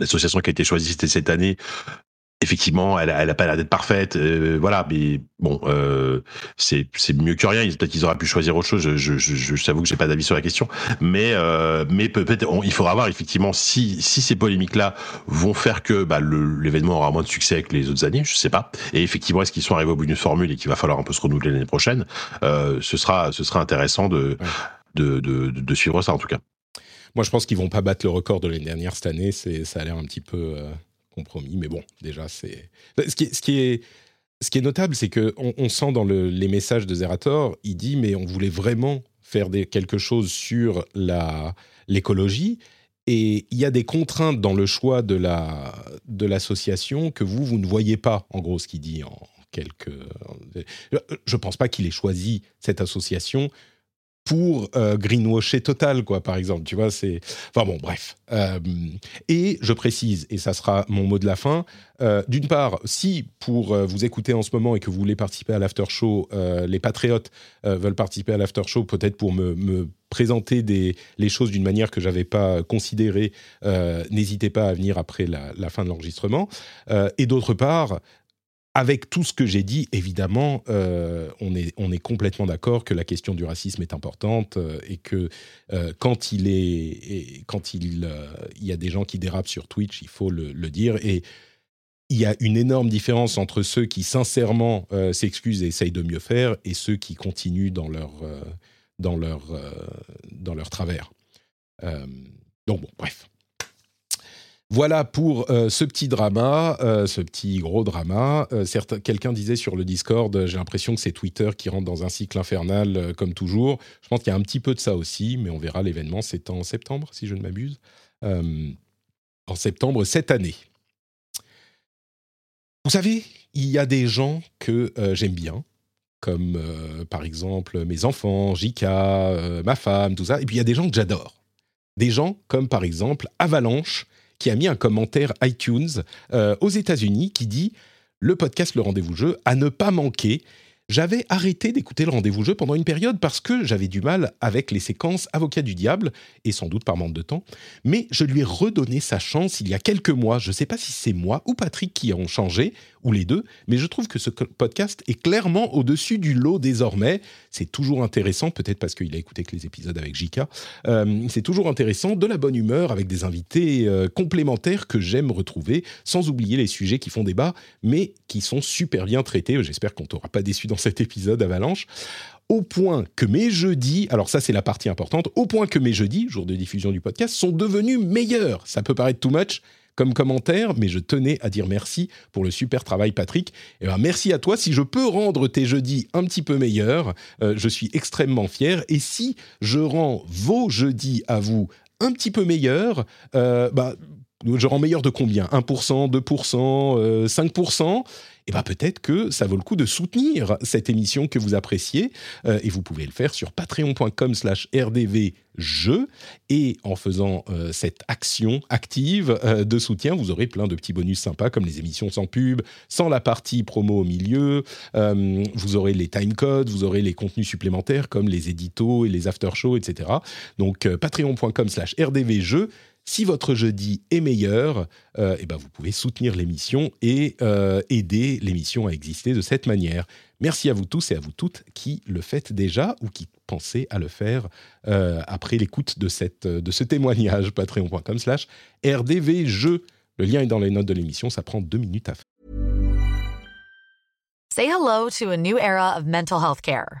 L'association qui a été choisie c'était cette année effectivement, elle, elle a pas l'air d'être parfaite, euh, voilà. Mais bon, euh, c'est c'est mieux que rien. Peut-être qu'ils auraient pu choisir autre chose. Je, je, je, je t'avoue que j'ai pas d'avis sur la question, mais euh, mais peut-être il faudra voir effectivement si si ces polémiques là vont faire que bah, l'événement aura moins de succès que les autres années. Je sais pas. Et effectivement, est-ce qu'ils sont arrivés au bout d'une formule et qu'il va falloir un peu se renouveler l'année prochaine euh, Ce sera ce sera intéressant de, de, de de suivre ça en tout cas. Moi, je pense qu'ils vont pas battre le record de l'année dernière cette année. C'est ça a l'air un petit peu Mais bon, déjà, c'est. Ce qui est, notable, c'est qu'on on sent dans le, les messages de Zerator, il dit mais on voulait vraiment faire quelque chose sur l'écologie. Et il y a des contraintes dans le choix de la de l'association que vous vous ne voyez pas. En gros, ce qu'il dit en quelques. Je pense pas qu'il ait choisi cette association pour euh, greenwasher total, quoi, par exemple. Tu vois, c'est. Enfin bon, bref. Euh, et je précise, et ça sera mon mot de la fin. Euh, d'une part, si pour vous écouter en ce moment et que vous voulez participer à l'after show, les patriotes veulent participer à l'after show, peut-être pour me, présenter des, les choses d'une manière que j'avais pas considérée, n'hésitez pas à venir après la fin de l'enregistrement. et d'autre part, avec tout ce que j'ai dit, évidemment, euh, on, est, complètement d'accord que la question du racisme est importante euh, et que euh, quand il y a des gens qui dérapent sur Twitch, il faut le, dire. Et il y a une énorme différence entre ceux qui sincèrement s'excusent et essayent de mieux faire et ceux qui continuent dans leur travers. donc bon, bref. Voilà pour euh, ce petit drama, euh, ce petit gros drama. Euh, quelqu'un disait sur le Discord, j'ai l'impression que c'est Twitter qui rentre dans un cycle infernal comme toujours. Je pense qu'il y a un petit peu de ça aussi, mais on verra l'événement, c'est en septembre, si je ne m'abuse. en septembre cette année. Vous savez, il y a des gens que j'aime bien, comme par exemple mes enfants, Jika, ma femme, tout ça. Et puis il y a des gens que j'adore. Des gens comme par exemple Avalanche, qui a mis un commentaire iTunes euh, aux États-Unis qui dit le podcast Le Rendez-vous Jeu à ne pas manquer. J'avais arrêté d'écouter le rendez-vous jeu pendant une période parce que j'avais du mal avec les séquences Avocat du diable, et sans doute par manque de temps, mais je lui ai redonné sa chance il y a quelques mois. Je ne sais pas si c'est moi ou Patrick qui ont changé, ou les deux, mais je trouve que ce podcast est clairement au-dessus du lot désormais. C'est toujours intéressant, peut-être parce qu'il a écouté que les épisodes avec Jika. Euh, c'est toujours intéressant, de la bonne humeur, avec des invités euh, complémentaires que j'aime retrouver, sans oublier les sujets qui font débat, mais qui sont super bien traités. J'espère qu'on t'aura pas déçu dans cet épisode Avalanche au point que mes jeudis, alors ça c'est la partie importante, au point que mes jeudis, jour de diffusion du podcast, sont devenus meilleurs. Ça peut paraître too much comme commentaire, mais je tenais à dire merci pour le super travail Patrick. Et eh ben, merci à toi. Si je peux rendre tes jeudis un petit peu meilleurs, euh, je suis extrêmement fier. Et si je rends vos jeudis à vous un petit peu meilleurs, euh, bah, je rends meilleur de combien? 1%, 2%, 5% et bien peut-être que ça vaut le coup de soutenir cette émission que vous appréciez. Euh, et vous pouvez le faire sur patreon.com slash rdvjeux. Et en faisant euh, cette action active euh, de soutien, vous aurez plein de petits bonus sympas comme les émissions sans pub, sans la partie promo au milieu. vous aurez les timecodes, vous aurez les contenus supplémentaires comme les éditos et les after-shows, etc. Donc patreon.com slash rdvjeux si votre jeudi est meilleur, euh, eh ben vous pouvez soutenir l'émission et euh, aider l'émission à exister de cette manière. Merci à vous tous et à vous toutes qui le faites déjà ou qui pensez à le faire euh, après l'écoute de, de ce témoignage. Patreon.com slash rdvjeux. Le lien est dans les notes de l'émission, ça prend deux minutes à faire. Say hello to a new era of mental health care.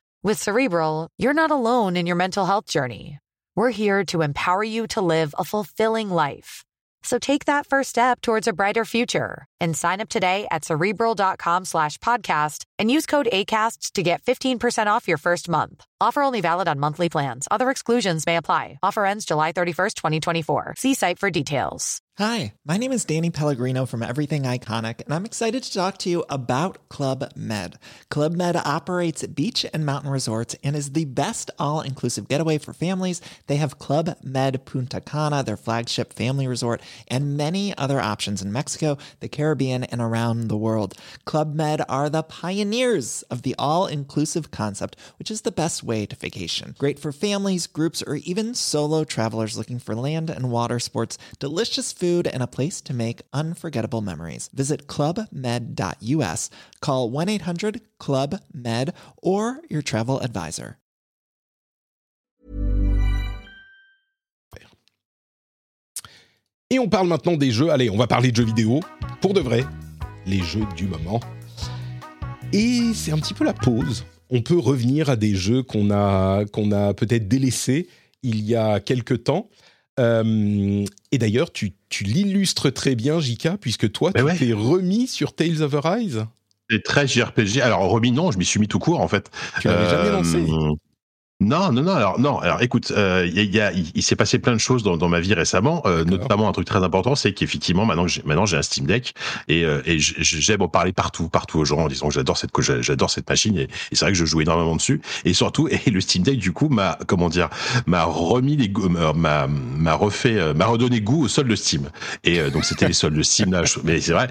With Cerebral, you're not alone in your mental health journey. We're here to empower you to live a fulfilling life. So take that first step towards a brighter future and sign up today at cerebral.com slash podcast and use code ACasts to get 15% off your first month. Offer only valid on monthly plans. Other exclusions may apply. Offer ends July 31st, 2024. See site for details. Hi, my name is Danny Pellegrino from Everything Iconic, and I'm excited to talk to you about Club Med. Club Med operates beach and mountain resorts and is the best all inclusive getaway for families. They have Club Med Punta Cana, their flagship family resort, and many other options in Mexico, the Caribbean, and around the world. Club Med are the pioneers of the all inclusive concept, which is the best way to vacation. Great for families, groups, or even solo travelers looking for land and water sports, delicious food food, and a place to make unforgettable memories. Visit clubmed.us, call 1 800 Club Med, or your travel advisor. Et on parle maintenant des jeux. Allez, on va parler de jeux vidéo. Pour de vrai, les jeux du moment. Et c'est un petit peu la pause. On peut revenir à des jeux qu'on a, qu'on a peut-être délaissés il y a quelques temps. Euh, et d'ailleurs, tu, tu l'illustres très bien, Jika, puisque toi, tu t'es remis sur Tales of Arise? C'est très JRPG. Alors, remis, non, je m'y suis mis tout court, en fait. Tu l'avais jamais lancé euh, non, non, non. Alors, non. Alors, écoute, euh, il y a, il, s'est passé plein de choses dans, dans ma vie récemment. Euh, notamment un truc très important, c'est qu'effectivement, maintenant, j'ai, maintenant, j'ai un Steam Deck et, euh, et j'aime en parler partout, partout aux gens en disant que j'adore cette, que j'adore cette machine et, c'est vrai que je joue énormément dessus. Et surtout, et le Steam Deck, du coup, m'a, comment dire, m'a remis les, m'a, m'a refait, m'a redonné goût au solde de Steam. Et donc, c'était les soldes de Steam là. Mais c'est vrai,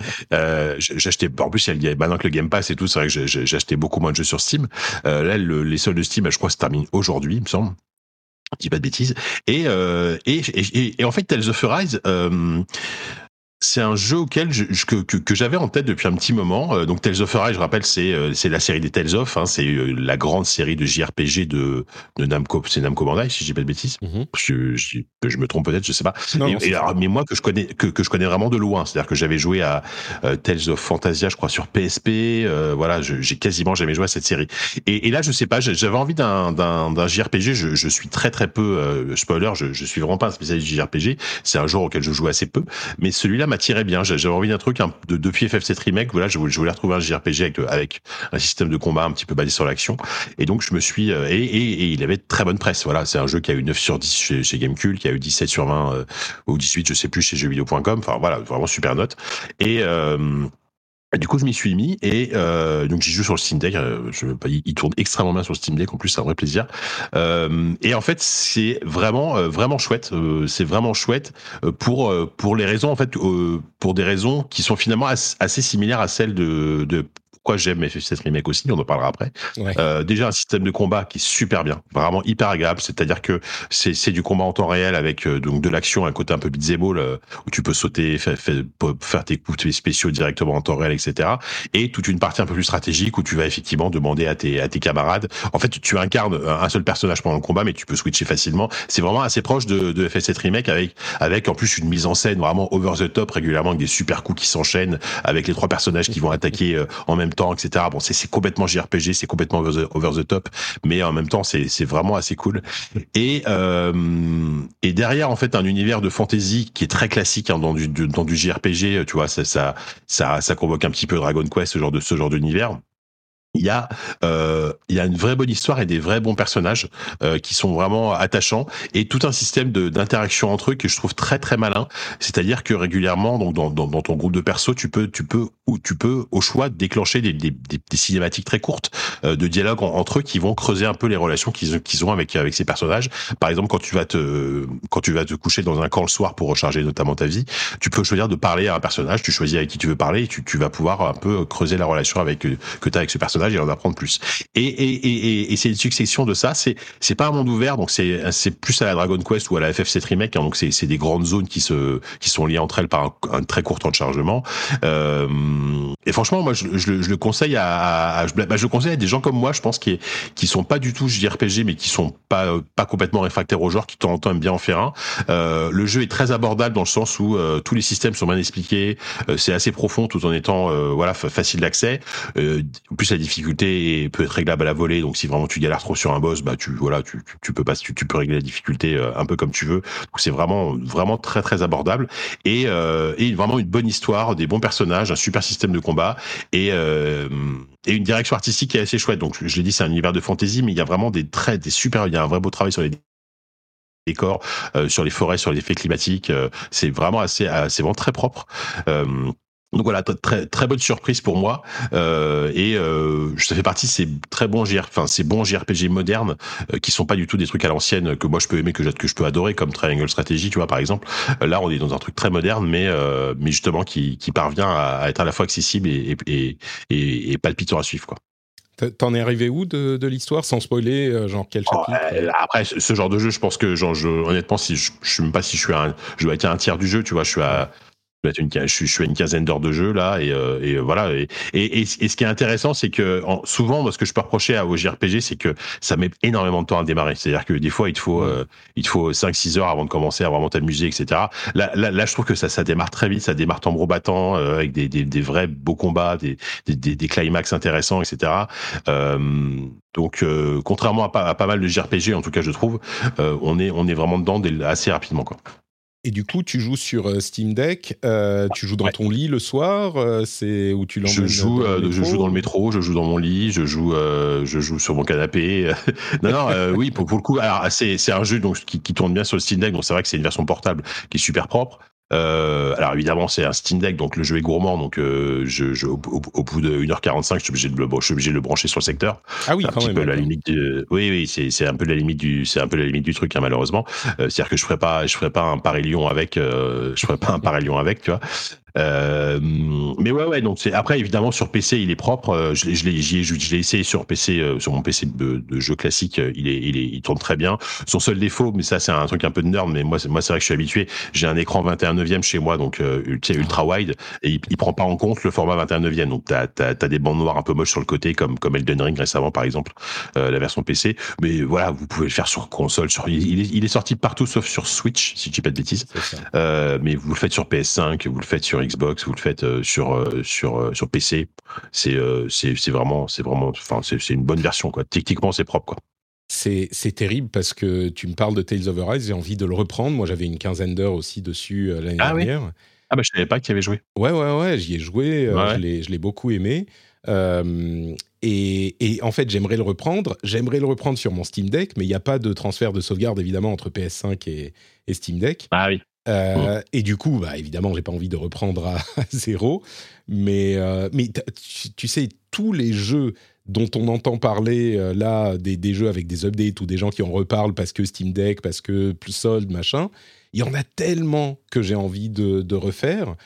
j'achetais. En plus, il y a, maintenant que le Game Pass et tout, c'est vrai que j'ai, acheté beaucoup moins de jeux sur Steam. là, les soldes de Steam, je crois, se terminent aujourd'hui, il me semble. Je dis pas de bêtises. Et, euh, et, et, et, en fait, Tales of Arise, euh, c'est un jeu auquel je, que, que, que j'avais en tête depuis un petit moment. Euh, donc Tales of Arise, je rappelle, c'est euh, c'est la série des Tales of. Hein, c'est euh, la grande série de JRPG de, de Namco. C'est Namco Bandai, si je dis pas de bêtises. Mhm. je, je, je, me trompe peut-être, je sais pas. et, alors, mais moi que je connais que, que je connais vraiment de loin, c'est-à-dire que j'avais joué à Tales of Fantasia, je crois, sur PSP. voilà, j'ai quasiment jamais joué à cette série. Et, et là, je sais pas, j'avais envie d'un d'un JRPG. Je, je suis très très peu spoiler. Je, je suis vraiment pas un spécialiste du JRPG. C'est un genre auquel je joue assez peu, mais celui-là m'attirait bien. J'avais envie d'un truc un, de, depuis FF7 Remake. Voilà, je voulais, je voulais retrouver un JRPG avec, avec un système de combat un petit peu basé sur l'action. Et donc, je me suis. Euh, et, et, et, il avait très bonne presse. Voilà, c'est un jeu qui a eu 9 sur 10 chez, chez Gamecube, qui a eu 17 sur 20 euh, ou 18, je sais plus, chez jeuxvideo.com. Enfin, voilà, vraiment super note. Et. Euh, du coup, je m'y suis mis et euh, donc j'y joue sur le Steam Deck. Euh, je, il tourne extrêmement bien sur le Steam Deck. En plus, c'est un vrai plaisir. Euh, et en fait, c'est vraiment euh, vraiment chouette. Euh, c'est vraiment chouette pour pour les raisons en fait pour des raisons qui sont finalement assez, similaires à celles de, de pourquoi j'aime FF7 Remake aussi, on en parlera après. Euh, déjà un système de combat qui est super bien, vraiment hyper agréable, c'est-à-dire que c'est du combat en temps réel avec euh, donc de l'action, un côté un peu beat'em all où tu peux sauter, faire, faire, tes coups spéciaux directement en temps réel, etc. Et toute une partie un peu plus stratégique où tu vas effectivement demander à tes, à tes camarades. En fait, tu incarnes un seul personnage pendant le combat, mais tu peux switcher facilement. C'est vraiment assez proche de, de FF7 Remake avec avec en plus une mise en scène vraiment over the top régulièrement avec des super coups qui s'enchaînent avec les trois personnages qui vont attaquer euh, en même temps, etc. Bon, c'est complètement JRPG, c'est complètement over the, top, mais en même temps, c'est vraiment assez cool. Et euh, et derrière, en fait, un univers de fantasy qui est très classique hein, dans du dans du JRPG, tu vois, ça ça ça ça convoque un petit peu Dragon Quest, ce genre de ce genre d'univers il y a euh, il y a une vraie bonne histoire et des vrais bons personnages euh, qui sont vraiment attachants et tout un système d'interaction entre eux que je trouve très très malin. C'est-à-dire que régulièrement donc dans, dans, dans, ton groupe de perso tu peux tu peux ou tu peux au choix déclencher des, des, des, des cinématiques très courtes euh, de dialogue entre eux qui vont creuser un peu les relations qu'ils qu'ils ont avec avec ces personnages. Par exemple quand tu vas te quand tu vas te coucher dans un camp le soir pour recharger notamment ta vie tu peux choisir de parler à un personnage tu choisis avec qui tu veux parler et tu, tu vas pouvoir un peu creuser la relation avec que tu as avec ce personnage et en apprendre plus. Et, et, et, et c'est une succession de ça. C'est c'est pas un monde ouvert, donc c'est c'est plus à la Dragon Quest ou à la FF7 remake. Hein, donc c'est c'est des grandes zones qui se qui sont liées entre elles par un, très court temps de chargement. Euh, et franchement, moi je, je, je le conseille à, à je, bah, je le conseille à des gens comme moi, je pense qui qui sont pas du tout JRPG, mais qui sont pas pas complètement réfractaires au genre, qui temps bien en faire un. Euh, le jeu est très abordable dans le sens où euh, tous les systèmes sont bien expliqués. Euh, c'est assez profond tout en étant euh, voilà facile d'accès. en plus la difficulté peut être réglable à la volée. Donc si vraiment tu galères trop sur un boss, bah tu voilà, tu, peux pas, tu, tu, peux régler la difficulté euh, un peu comme tu veux. Donc c'est vraiment vraiment très très abordable et, euh, vraiment une bonne histoire, des bons personnages, un super système de combat et euh, et une direction artistique qui est assez chouette. Donc je l'ai dit, c'est un univers de fantasy, mais il y a vraiment des traits, des super, il y a un vrai beau travail sur les décors, sur les forêts, sur les effets climatiques. C'est vraiment assez, c'est vraiment très propre. Donc voilà, très très bonne surprise pour moi euh, et euh, ça fait partie de ces très bons JR, enfin ces bons JRPG modernes euh, qui sont pas du tout des trucs à l'ancienne que moi je peux aimer que, que je peux adorer comme Triangle Strategy, tu vois par exemple. Euh, là, on est dans un truc très moderne, mais euh, mais justement qui, qui parvient à, être à la fois accessible et et, et, et palpitant à suivre quoi. T'en es arrivé où de, de l'histoire sans spoiler genre quel oh, chapitre Après ce genre de jeu, je pense que genre je, honnêtement si je, je sais même pas si je suis à un, je dois être à un tiers du jeu, tu vois, je suis à une, je, suis, je suis à une quinzaine d'heures de jeu là et, euh, et voilà et, et, et, ce qui est intéressant c'est que en, souvent ce que je peux reprocher à, JRPG c'est que ça met énormément de temps à démarrer. C'est à dire que des fois il te faut euh, il te faut 5 6 heures avant de commencer à vraiment t'amuser etc là, là, là je trouve que ça ça démarre très vite ça démarre tambour battant euh, avec des, des, des, vrais beaux combats des, des, des, climax intéressants etc euh, donc contrairement à pas, à pas mal de JRPG en tout cas je trouve on est on est vraiment dedans assez rapidement quoi et du coup, tu joues sur euh, Steam Deck, euh, tu joues dans ton lit le soir, euh, c'est où tu l'emmènes Je joue, je joue dans le métro, je joue dans mon lit, je joue, je joue sur mon canapé. non, non, oui, pour, pour, le coup, alors c'est c'est un jeu donc qui, qui, tourne bien sur le Steam Deck, donc c'est vrai que c'est une version portable qui est super propre. Euh, alors évidemment, c'est un Steam Deck, donc le jeu est gourmand. Donc euh, je, je, au, au, bout de 1h45, je suis obligé de le, je suis obligé de le brancher sur le secteur. Ah oui, un quand petit peu la limite. De, oui, oui, c'est, c'est un peu la limite du, c'est un peu la limite du truc, hein, malheureusement. Euh, c'est-à-dire que je ferai pas, je ferai pas un Paris Lyon avec, euh, je ferai pas un Paris Lyon avec, tu vois. Euh, mais ouais, ouais. Donc c'est après évidemment sur PC il est propre. Euh, je l'ai, je l'ai, je l'ai essayé sur PC, euh, sur mon PC de, de, jeu classique. Il est, il est, il tourne très bien. Son seul défaut, mais ça c'est un truc un peu de nerd, mais moi, c'est, moi c'est vrai que je suis habitué. J'ai un écran 21 neuvième chez moi, donc euh, ultra wide, et il, il, prend pas en compte le format 21 neuvième. Donc t'as, t'as, t'as des bandes noires un peu moches sur le côté, comme comme Elden Ring récemment par exemple, la version PC. Mais voilà, vous pouvez le faire sur console. Sur, il, est, il est sorti partout sauf sur Switch, si je dis pas de bêtises. mais vous le faites sur PS5, vous le faites sur Xbox, vous le faites euh, sur euh, sur euh, sur PC, c'est c'est vraiment c'est vraiment enfin c'est une bonne version quoi. Techniquement c'est propre quoi. C'est, terrible parce que tu me parles de Tales of Arise, j'ai envie de le reprendre. Moi, j'avais une quinzaine d'heures aussi dessus l'année ah, dernière. Oui ah bah je savais pas que tu avais joué. Ouais ouais ouais, j'y ai joué, ouais. je l'ai je l'ai beaucoup aimé. Euh, et, et, en fait, j'aimerais le reprendre. J'aimerais le reprendre sur mon Steam Deck, mais il n'y a pas de transfert de sauvegarde évidemment entre PS5 et, et Steam Deck. Ah oui. Euh, mmh. Et du coup, bah, évidemment, j'ai pas envie de reprendre à, à zéro. Mais, euh, mais tu, tu, sais, tous les jeux dont on entend parler euh, là, des, des, jeux avec des updates ou des gens qui en reparlent parce que Steam Deck, parce que plus solde, machin, il y en a tellement que j'ai envie de, de refaire.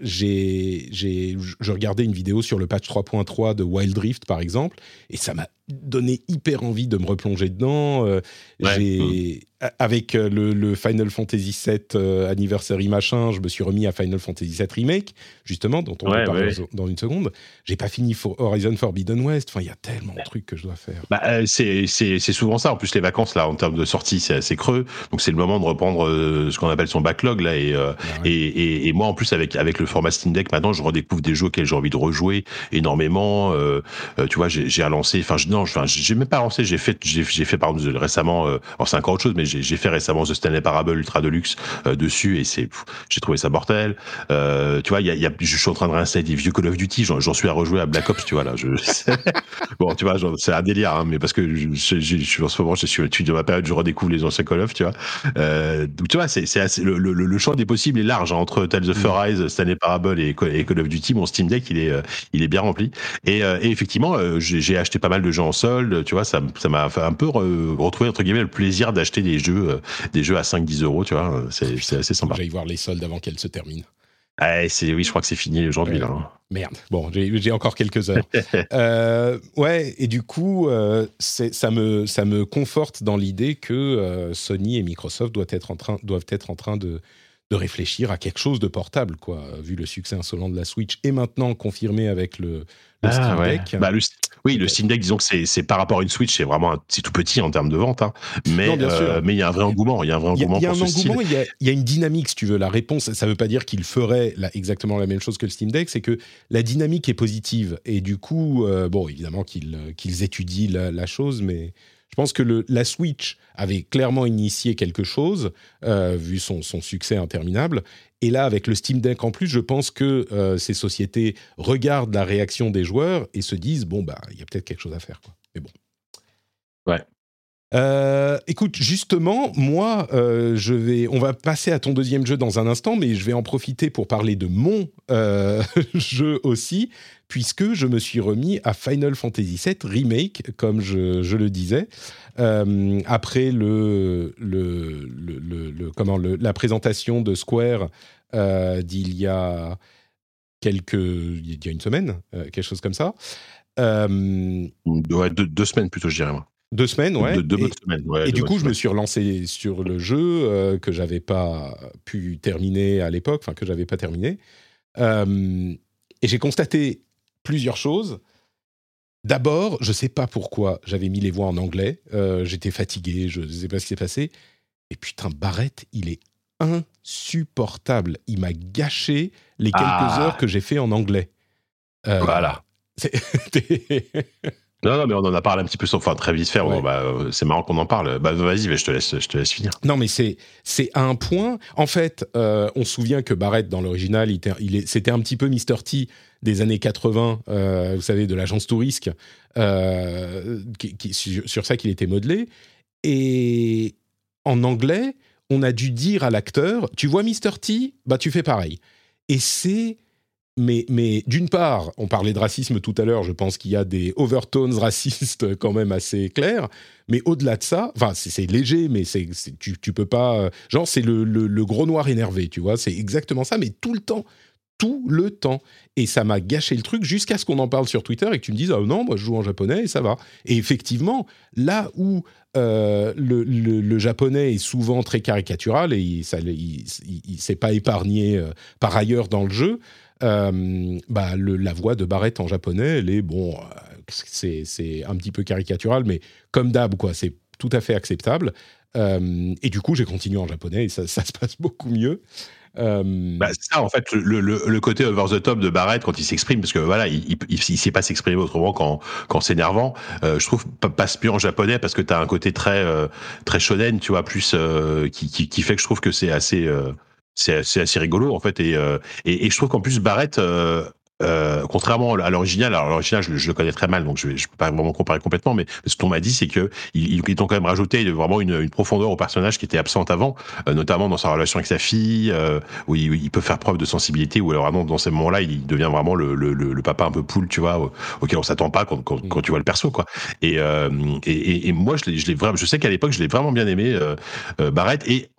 J'ai, j'ai, je regardais une vidéo sur le patch 3.3 de Wild Rift, par exemple, et ça m'a donné hyper envie de me replonger dedans. Euh, j'ai, avec euh, le, Final Fantasy VII euh, Anniversary machin, je me suis remis à Final Fantasy VII Remake, justement, dont on va parler dans une seconde. J'ai pas fini for Horizon Forbidden West. Enfin, il y a tellement de trucs que je dois faire. Bah, euh, c'est souvent ça. En plus, les vacances, là, en termes de sortie, c'est assez creux. Donc, c'est le moment de reprendre ce qu'on appelle son backlog, là. Et, bah et, et, moi, en plus, avec, avec le format Steam Deck, maintenant, je redécouvre des jeux auxquels j'ai envie de rejouer énormément. tu vois, j'ai relancé, enfin, non, j'ai même pas lancé, j'ai fait, j'ai fait, par exemple, récemment, alors c'est encore autre chose, mais j'ai fait récemment The Stanley Parable Ultra Deluxe euh, dessus et c'est, j'ai trouvé ça mortel. Euh, tu vois, il y a, y a, je suis en train de réinstaller des vieux Call of Duty, j'en suis à rejouer à Black Ops, tu vois là. Je, bon, tu vois, c'est un délire, hein, mais parce que je, je, je, suis en ce moment, je suis de ma période, je redécouvre les anciens Call of, tu vois. Euh, donc tu vois, c'est, assez, le, le, le, champ des possibles est large hein, entre Tales of Arise, mm. Stanley Parable et, et, Call of Duty. Mon Steam Deck, il est, il est bien rempli. Et, et effectivement, j'ai acheté pas mal de jeux en solde, tu vois, ça, ça m'a fait un peu retrouver entre guillemets le plaisir d'acheter des jeux des jeux à 5-10 euros, tu vois, c'est assez sympa. J'aille voir les soldes avant qu'elles se terminent. Ah, oui, je crois que c'est fini aujourd'hui. là. Hein. Merde. Bon, j'ai encore quelques heures. euh, ouais, et du coup, euh, ça, me, ça me conforte dans l'idée que euh, Sony et Microsoft doivent être en train, doivent être en train de, de réfléchir à quelque chose de portable, quoi, vu le succès insolent de la Switch et maintenant confirmé avec le, ah, Steam Deck. Bah, oui, le Steam Deck, disons que c'est par rapport à une Switch, c'est vraiment c'est tout petit en termes de vente, hein. mais euh, mais il y a un vrai engouement, il y a un vrai engouement. Il y a, un engouement, il y, a une dynamique, si tu veux. La réponse, ça ne veut pas dire qu'il ferait exactement la même chose que le Steam Deck, c'est que la dynamique est positive et du coup, euh, bon, évidemment qu'ils qu'ils étudient la, la, chose, mais je pense que la Switch avait clairement initié quelque chose, euh, vu son, succès interminable. Et là, avec le Steam Deck en plus, je pense que euh, ces sociétés regardent la réaction des joueurs et se disent bon, bah, il y a peut-être quelque chose à faire. Mais bon. Ouais. Euh, écoute, justement, moi, euh, je vais, on va passer à ton deuxième jeu dans un instant, mais je vais en profiter pour parler de mon euh, jeu aussi, puisque je me suis remis à Final Fantasy VII Remake, comme je, le disais, après le, le, le, comment, la présentation de Square d'il y a quelques, il y a une semaine, quelque chose comme ça. Deux, deux, semaines plutôt, je dirais moi. Deux semaines, ouais. Deux, semaines, ouais. Et du coup, je me suis relancé sur le jeu euh, que j'avais pas pu terminer à l'époque, enfin que j'avais pas terminé. Euh, et j'ai constaté plusieurs choses. D'abord, je sais pas pourquoi j'avais mis les voix en anglais. Euh, j'étais fatigué, je ne sais pas ce qui s'est passé. Et putain, Barrett, il est insupportable. Il m'a gâché les quelques ah. heures que j'ai fait en anglais. voilà. Non, non, mais on en a parlé un petit peu, enfin très vite fait. Bah, euh, c'est marrant qu'on en parle. Bah, vas-y, je te laisse, je te laisse finir. Non, mais c'est c'est un point. En fait, euh, on se souvient que Barrett dans l'original, il, il c'était un petit peu Mr T des années 80. Euh, vous savez, de l'agence Tourisque. Qui, sur ça qu'il était modelé. Et en anglais, on a dû dire à l'acteur, tu vois Mr T, bah tu fais pareil. Et c'est mais, mais d'une part, on parlait de racisme tout à l'heure, je pense qu'il y a des overtones racistes quand même assez clairs, mais au-delà de ça, enfin c'est léger, mais c'est tu, tu peux pas... Genre c'est le, le, gros noir énervé, tu vois, c'est exactement ça, mais tout le temps, tout le temps. Et ça m'a gâché le truc jusqu'à ce qu'on en parle sur Twitter et que tu me dises, ah non, moi je joue en japonais et ça va. Et effectivement, là où euh, le, le, japonais est souvent très caricatural et il, ça, s'est pas épargné euh, par ailleurs dans le jeu, euh, bah, la voix de Barrett en japonais, elle est, bon, euh, c'est un petit peu caricatural, mais comme d'hab, quoi, c'est tout à fait acceptable. Euh, et du coup, j'ai continué en japonais et ça, se passe beaucoup mieux. Bah, c'est ça, en fait, le, le, côté over the top de Barrett quand il s'exprime, parce que voilà, il, il, sait pas s'exprimer autrement qu'en qu s'énervant. je trouve passe mieux en japonais parce que tu as un côté très très shonen, tu vois, plus qui, qui, qui, fait que je trouve que c'est assez c'est assez rigolo en fait et, euh, et, et, je trouve qu'en plus Barrett euh, euh, contrairement à l'original, alors l'original je, je, le connais très mal, donc je, je peux pas vraiment comparer complètement, mais ce qu'on m'a dit, c'est que ils, ils, ont quand même rajouté vraiment une, une, profondeur au personnage qui était absente avant, euh, notamment dans sa relation avec sa fille, euh, où il, il, peut faire preuve de sensibilité, ou alors vraiment dans ces moments-là, il devient vraiment le, le, le, papa un peu poule, tu vois, auquel on s'attend pas quand, quand, quand, tu vois le perso, quoi. Et, euh, et, et, moi, je l'ai, je l'ai vraiment, je sais qu'à l'époque, je l'ai vraiment bien aimé, Barrett, et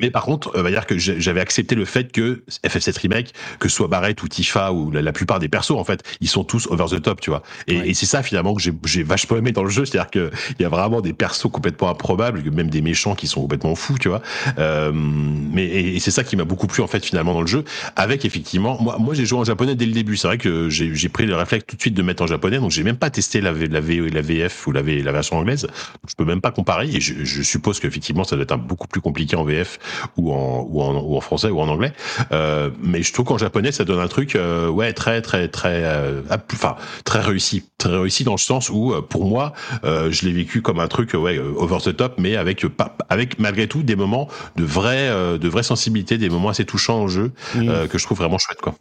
Mais par contre, euh, va dire que j'avais accepté le fait que FF7 Remake, que ce soit Barrett ou Tifa ou la, plupart des persos, en fait, ils sont tous over the top, tu vois. Et, et c'est ça finalement que j'ai vachement aimé dans le jeu, c'est-à-dire que il y a vraiment des persos complètement improbables, même des méchants qui sont complètement fous, tu vois. Euh, mais et, c'est ça qui m'a beaucoup plu en fait finalement dans le jeu, avec effectivement, moi, moi j'ai joué en japonais dès le début. C'est vrai que j'ai pris le réflexe tout de suite de mettre en japonais, donc j'ai même pas testé la, la, la VF ou la, la version anglaise. Je peux même pas comparer, et je, je suppose qu'effectivement ça doit être un beaucoup plus compliqué en VF ou en, ou en, ou en français ou en anglais. Euh, mais je trouve qu'en japonais, ça donne un truc, euh, ouais, très, très, très, euh, enfin, très réussi, très réussi dans le sens où, euh, pour moi, euh, je l'ai vécu comme un truc, ouais, over the top, mais avec, avec malgré tout des moments de vraie, de vraie sensibilité, des moments assez touchants au jeu mmh. que je trouve vraiment chouette, quoi.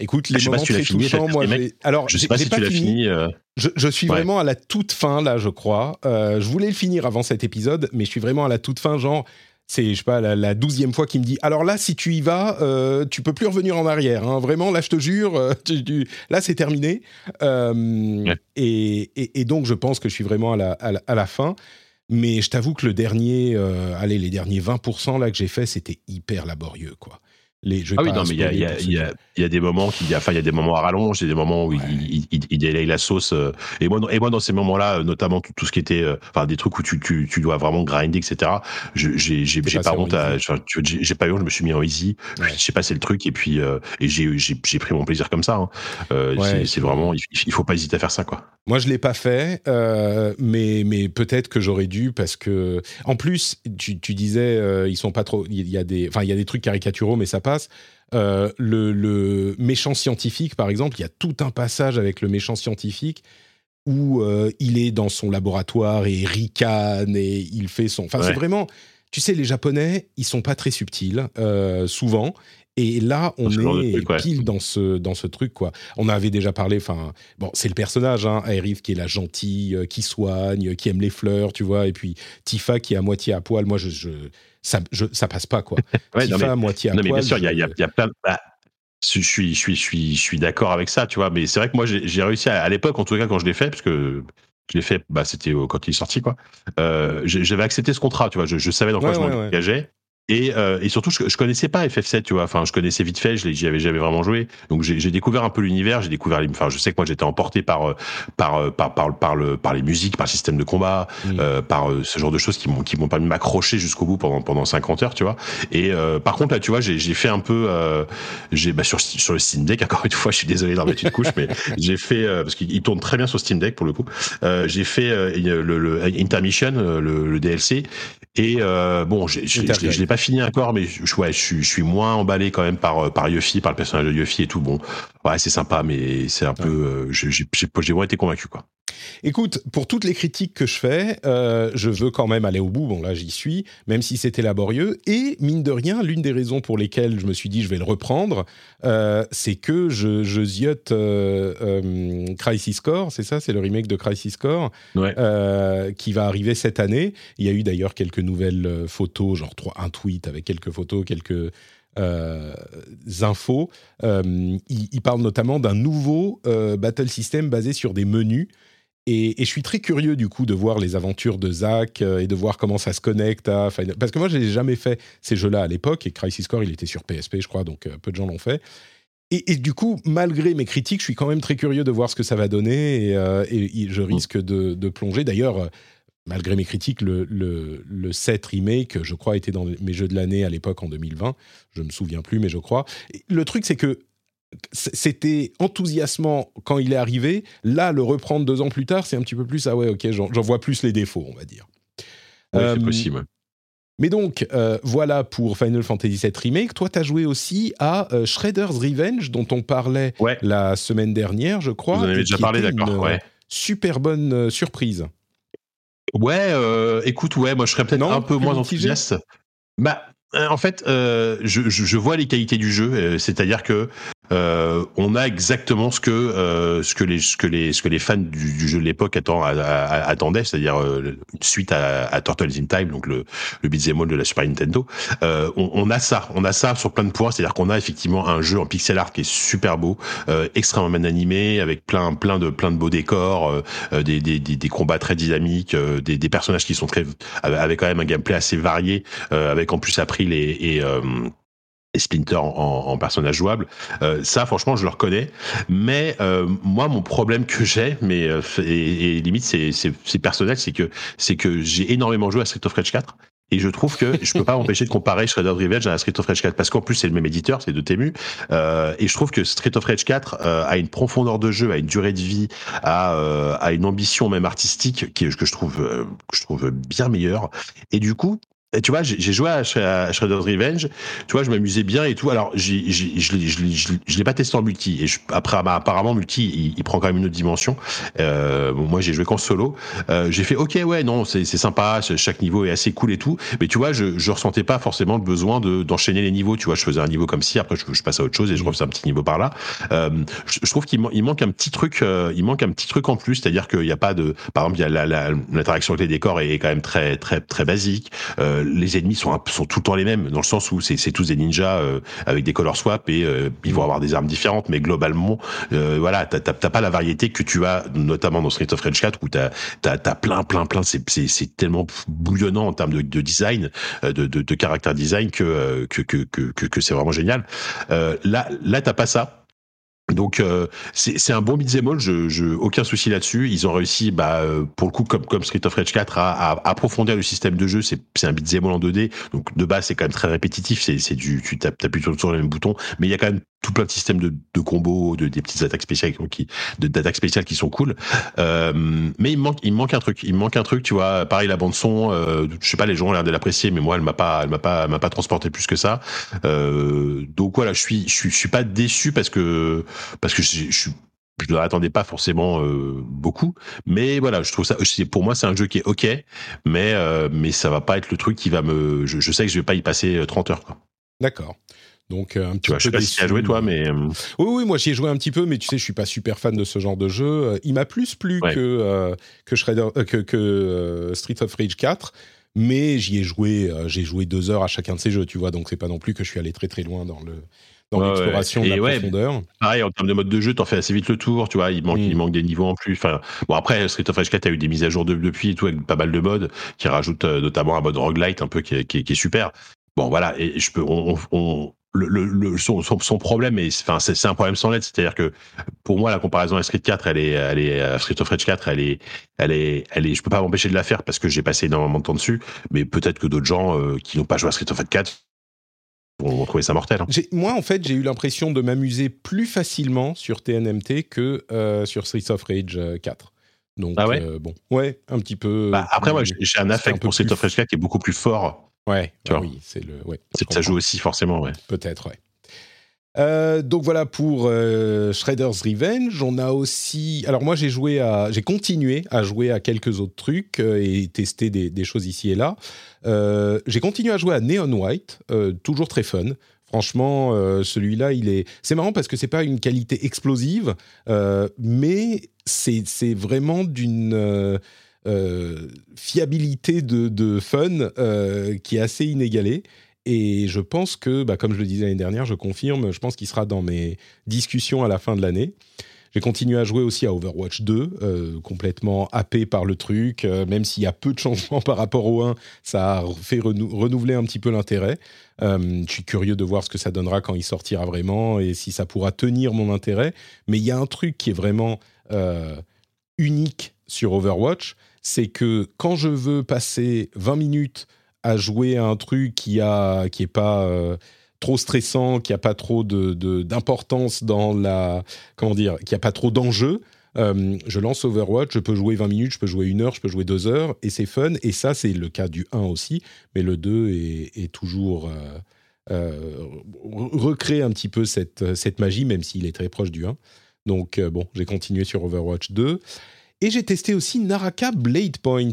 Écoute, les moments très touchants, moi, alors, je sais pas si tu l'as fini. Je, je, suis vraiment à la toute fin là, je crois. Euh, je voulais le finir avant cet épisode, mais je suis vraiment à la toute fin, genre c'est je sais pas la douzième fois qu'il me dit alors là si tu y vas euh, tu peux plus revenir en arrière hein. vraiment là je te jure euh, là c'est terminé. Euh, et, et, donc je pense que je suis vraiment à la, à la, fin. Mais je t'avoue que le dernier euh, allez les derniers 20% là que j'ai fait c'était hyper laborieux quoi les, ah oui, non, mais il y a, y, y, y a, des moments qui, enfin, il y a des moments à rallonge, il y a des moments où il, il, il, délaye la sauce. Euh, et moi, et moi, dans ces moments-là, notamment tout, tout, ce qui était, euh, enfin, des trucs où tu, tu, tu dois vraiment grinder, etc. J'ai, j'ai, pas honte j'ai pas eu, je me suis mis en easy, j'ai passé le truc et puis, euh, et j'ai, j'ai pris mon plaisir comme ça. Hein. Euh, c'est vraiment, il, faut pas hésiter à faire ça, quoi. Moi, je l'ai pas fait, euh, mais, mais peut-être que j'aurais dû parce que, en plus, tu, tu disais, ils sont pas trop, il y a des, enfin, il y a des trucs caricaturaux, mais ça passe euh, le, méchant scientifique, par exemple, il y a tout un passage avec le méchant scientifique où euh, il est dans son laboratoire et ricane et il fait son. Enfin, c'est vraiment. Tu sais, les Japonais, ils sont pas très subtils, euh, souvent. Et là, on est pile dans ce dans ce truc quoi. On avait déjà parlé. Enfin, bon, c'est le personnage, hein, Aerith qui est la gentille, qui soigne, qui aime les fleurs, tu vois. Et puis Tifa qui est à moitié à poil. Moi, je ça, ça passe pas, quoi. ouais, non, mais, à moitié à non, mais bien sûr, il y a, y, a, plein bah, je suis, je suis, je suis, je suis d'accord avec ça, tu vois. Mais c'est vrai que moi, j'ai réussi à, l'époque, en tout cas, quand je l'ai fait, parce que je l'ai fait, bah, c'était quand il est sorti, quoi. Euh, J'avais accepté ce contrat, tu vois. Je, je savais dans quoi je m'engageais. Et, euh, et, surtout, je, je connaissais pas FF7, tu vois. Enfin, je connaissais vite fait, j'y avais jamais vraiment joué. Donc, j'ai découvert un peu l'univers. J'ai découvert, les, enfin, je sais que moi, j'étais emporté par, euh, par, euh, par, par, par, le, par les musiques, par le système de combat, euh, par ce genre de choses qui m'ont, qui m'ont permis de m'accrocher jusqu'au bout pendant, pendant 50 heures, tu vois. Et euh, par contre, là, tu vois, j'ai fait un peu, j'ai, bah, sur, sur le Steam Deck, encore une fois, je suis désolé d'en mettre une couche, mais j'ai fait, parce qu'il tourne très bien sur Steam Deck pour le coup. j'ai fait le, le, Intermission, le, le DLC, et bon, je, je, je l'ai pas fini encore, mais je, ouais, je, je, suis moins emballé quand même par par Yuffie, par le personnage de Yuffie et tout. Bon, ouais, c'est sympa, mais c'est un peu, euh, j'ai vraiment été convaincu quoi. Écoute, pour toutes les critiques que je fais, euh, je veux quand même aller au bout. Bon, là, j'y suis, même si c'était laborieux. Et mine de rien, l'une des raisons pour lesquelles je me suis dit je vais le reprendre, euh, c'est que je, je ziote euh, Crisis Core, c'est ça C'est le remake de Crisis Core qui va arriver cette année. Il y a eu d'ailleurs quelques nouvelles photos, genre un tweet avec quelques photos, quelques infos. il, il, parle notamment d'un nouveau battle system basé sur des menus et, je suis très curieux du coup de voir les aventures de Zach euh, et de voir comment ça se connecte à Final... Parce que moi, je n'ai jamais fait ces jeux-là à l'époque et Crisis Core, il était sur PSP, je crois, donc euh, peu de gens l'ont fait. Et, du coup, malgré mes critiques, je suis quand même très curieux de voir ce que ça va donner et, euh, je risque de, plonger. D'ailleurs, malgré mes critiques, le, le, le 7 remake, je crois, était dans mes jeux de l'année à l'époque en 2020. Je me souviens plus, mais je crois. le truc, c'est que c'était enthousiasmant quand il est arrivé. Là, le reprendre deux ans plus tard, c'est un petit peu plus ah ouais, ok, j'en vois plus les défauts, on va dire. Oui, c'est euh, possible. Mais donc, euh, voilà pour Final Fantasy VII Remake. Toi, tu as joué aussi à euh, Shredder's Revenge, dont on parlait la semaine dernière, je crois. Vous en avez déjà parlé, d'accord. Ouais. Super bonne surprise. Ouais, écoute, ouais, moi je serais peut-être un peu moins enthousiaste. Bah, en fait, je, je, vois les qualités du jeu, c'est-à-dire que euh, on a exactement ce que euh, ce que les ce que les ce que les fans du, du jeu de l'époque attendaient, c'est-à-dire euh, suite à, à, Turtles in Time, donc le le beat'em all de la Super Nintendo. Euh, on, on, a ça, on a ça sur plein de points, c'est-à-dire qu'on a effectivement un jeu en pixel art qui est super beau, extrêmement bien animé, avec plein plein de plein de beaux décors, des, des, des, des, combats très dynamiques, des, des personnages qui sont très avec quand même un gameplay assez varié, avec en plus April et, et et Splinter en, en, personnage jouable. Euh, ça, franchement, je le reconnais. Mais euh, moi, mon problème que j'ai, mais euh, et, et, limite c'est personnel, c'est que c'est que j'ai énormément joué à Street of Rage 4 et je trouve que je peux pas m'empêcher de comparer Shredder's Revenge à Street of Rage 4 parce qu'en plus c'est le même éditeur, c'est de Temu. Euh, et je trouve que Street of Rage 4 euh, a une profondeur de jeu, a une durée de vie, a, euh, a une ambition même artistique qui que je trouve euh, que je trouve bien meilleure. Et du coup, et tu vois, j'ai joué à, Shredder's Revenge. Tu vois, je m'amusais bien et tout. Alors, je je l'ai pas testé en multi. Et je, après, bah, apparemment, multi, il, il, prend quand même une autre dimension. Euh, bon, moi, j'ai joué qu'en solo. Euh, j'ai fait, ok, ouais, non, c'est sympa. Chaque niveau est assez cool et tout. Mais tu vois, je, je ressentais pas forcément le besoin d'enchaîner les niveaux. Tu vois, je faisais un niveau comme ci, après, je, je passe à autre chose et je refaisais un petit niveau par là. Euh, je, je, trouve qu'il il manque un petit truc. Euh, il manque un petit truc en plus, c'est-à-dire qu'il n'y a pas de, par exemple, il y a l'interaction avec les décors est, est quand même très, très, très basique. Euh, les ennemis sont, tout le temps les mêmes, dans le sens où c'est tous des ninjas euh, avec des color swap et euh, ils vont avoir des armes différentes, mais globalement, euh, voilà, t'as pas la variété que tu as, notamment dans Street of Rage 4, où t'as as, plein, plein, plein, c'est tellement bouillonnant en termes de, de design, de, caractère design que c'est vraiment génial. là, là, t'as pas ça donc euh, c'est un bon beat'em all, je, je, aucun souci là-dessus. Ils ont réussi, bah, euh, pour le coup, comme, comme Street of Rage 4, à, à approfondir le système de jeu. C'est un beat'em all en 2D, donc de base c'est quand même très répétitif. C'est du, tu tapes, appuies sur le même bouton, mais il y a quand même tout plein de systèmes de, de combos, de, des petites attaques spéciales qui, d'attaques spéciales qui sont cool. Euh, mais il manque, il manque un truc. Il manque un truc, tu vois. Pareil, la bande son, euh, je sais pas, les gens ont l'air de l'apprécier, mais moi, elle m'a pas, elle m'a pas, m'a pas transporté plus que ça. Euh, donc voilà, je suis, je suis, je suis pas déçu parce que, parce que je, suis je ne l'attendais pas forcément euh, beaucoup, mais voilà, je trouve ça. Pour moi, c'est un jeu qui est ok, mais euh, mais ça va pas être le truc qui va me. Je, je sais que je vais pas y passer 30 heures. D'accord. Donc euh, un petit tu vois, peu je sais pas si tu as joué toi, mais oui, oui, moi j'y ai joué un petit peu, mais tu sais, je suis pas super fan de ce genre de jeu. Il m'a plus plu ouais. que euh, que Shredder, euh, que, que Street of Rage 4, mais j'y ai joué, j'ai joué deux heures à chacun de ces jeux, tu vois. Donc c'est pas non plus que je suis allé très très loin dans le dans ouais, l'exploration ouais. de la ouais, profondeur. Pareil, en termes de mode de jeu, t'en fais assez vite le tour, tu vois, il manque, mm. il manque des niveaux en plus. Enfin, bon, après, Street of Rage 4 a eu des mises à jour de, depuis et tout, avec pas mal de modes, qui rajoutent euh, notamment un mode roguelite un peu qui est, qui est, qui est super. Bon, voilà, et je peux, on, on, le, le, son, son, son, problème enfin, c'est un problème sans lettre. C'est-à-dire que pour moi, la comparaison à Street 4, elle est, elle est, Street of Rage 4, elle est, elle est, elle est, je peux pas m'empêcher de la faire parce que j'ai passé énormément de temps dessus. Mais peut-être que d'autres gens euh, qui n'ont pas joué à Street of Rage 4 vont trouver ça mortel. Hein. Moi, en fait, j'ai eu l'impression de m'amuser plus facilement sur TNMT que euh, sur Street of Rage 4. Donc, ah ouais? euh, bon, ouais, un petit peu. Bah, après, moi, j'ai un affect pour Street of Rage 4 qui est beaucoup plus fort. Ouais, tu bah vois. oui, c'est le. Ouais, ça joue aussi forcément, ouais. Peut-être, ouais. Euh, donc voilà pour euh, Shredder's Revenge. On a aussi, alors moi j'ai joué à, j'ai continué à jouer à quelques autres trucs euh, et tester des, des, choses ici et là. J'ai continué à jouer à Neon White, toujours très fun. Franchement, celui-là, il est. C'est marrant parce que c'est pas une qualité explosive, mais c'est c'est vraiment d'une fiabilité de, fun qui est assez inégalée. Et je pense que, bah, comme je le disais l'année dernière, je confirme, je pense qu'il sera dans mes discussions à la fin de l'année. J'ai continué à jouer aussi à Overwatch 2, euh, complètement happé par le truc, euh, même s'il y a peu de changements par rapport au 1, ça a fait renou renouveler un petit peu l'intérêt. Euh, je suis curieux de voir ce que ça donnera quand il sortira vraiment et si ça pourra tenir mon intérêt. Mais il y a un truc qui est vraiment euh, unique sur Overwatch, c'est que quand je veux passer 20 minutes à jouer à un truc qui a qui est pas euh, trop stressant, qui a pas trop de d'importance dans la comment dire, qui a pas trop d'enjeux. Euh, je lance Overwatch, je peux jouer 20 minutes, je peux jouer une heure, je peux jouer deux heures, et c'est fun. Et ça, c'est le cas du 1 aussi, mais le 2 est, toujours euh, recréer un petit peu cette, cette magie, même s'il est très proche du 1. Donc bon, j'ai continué sur Overwatch 2. Et j'ai testé aussi Naraka Blade Point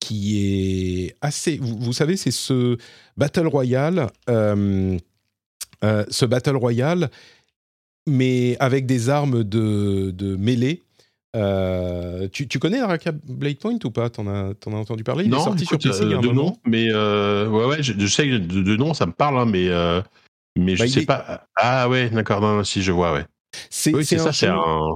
qui est assez. Vous, vous savez, c'est ce Battle Royale. Euh, euh, ce Battle Royale mais avec des armes de, de mêlée. Euh, tu, tu, connais Araka Blade Point ou pas? T'en as, en as entendu parler? Il non, est sorti sur PC il y a un de moment. Nom, mais euh, ouais, ouais, je, je, sais de, de nom, ça me parle, hein, mais, euh, mais je bah, sais est... pas. Ah ouais, d'accord, si je vois, ouais. C'est oui, ça, c'est un.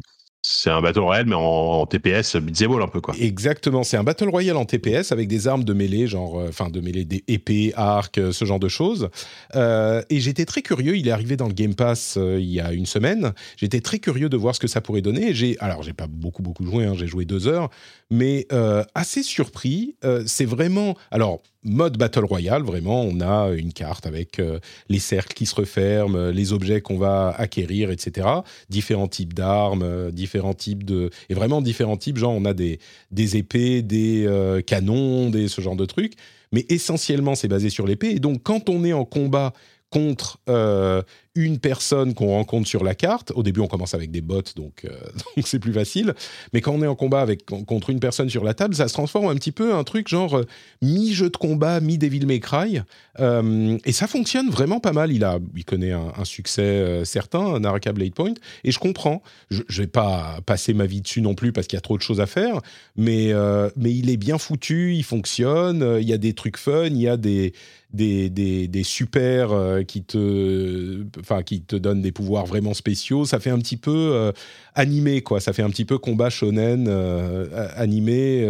C'est un Battle Royale, mais en, TPS, beat'em un peu, quoi. Exactement, c'est un Battle Royale en TPS avec des armes de mêlée, genre, euh, enfin, de mêlée, des épées, arcs, euh, ce genre de choses. Euh, et j'étais très curieux, il est arrivé dans le Game Pass il y a une semaine. J'étais très curieux de voir ce que ça pourrait donner. J'ai, alors, j'ai pas beaucoup, beaucoup joué, hein, j'ai joué deux heures, mais assez surpris. C'est vraiment, alors mode battle royale, vraiment, on a une carte avec euh, les cercles qui se referment, les objets qu'on va acquérir, etc. Différents types d'armes, différents types de, et vraiment différents types. Genre, on a des des épées, des canons, des ce genre de trucs. Mais essentiellement, c'est basé sur l'épée. Et donc, quand on est en combat contre euh, une personne qu'on rencontre sur la carte. Au début, on commence avec des bots, donc euh, c'est plus facile. Mais quand on est en combat avec contre une personne sur la table, ça se transforme un petit peu un truc genre euh, mi jeu de combat, mi Devil May Cry, euh, et ça fonctionne vraiment pas mal. Il a, il connaît un, succès euh, certain, Naraka Blade Point, et je comprends. Je, je vais pas passer ma vie dessus non plus parce qu'il y a trop de choses à faire, mais mais il est bien foutu, il fonctionne. Il y a des trucs fun, il y a des des, des, des super qui te enfin qui te donnent des pouvoirs vraiment spéciaux ça fait un petit peu euh, animé quoi ça fait un petit peu combat shonen euh, animé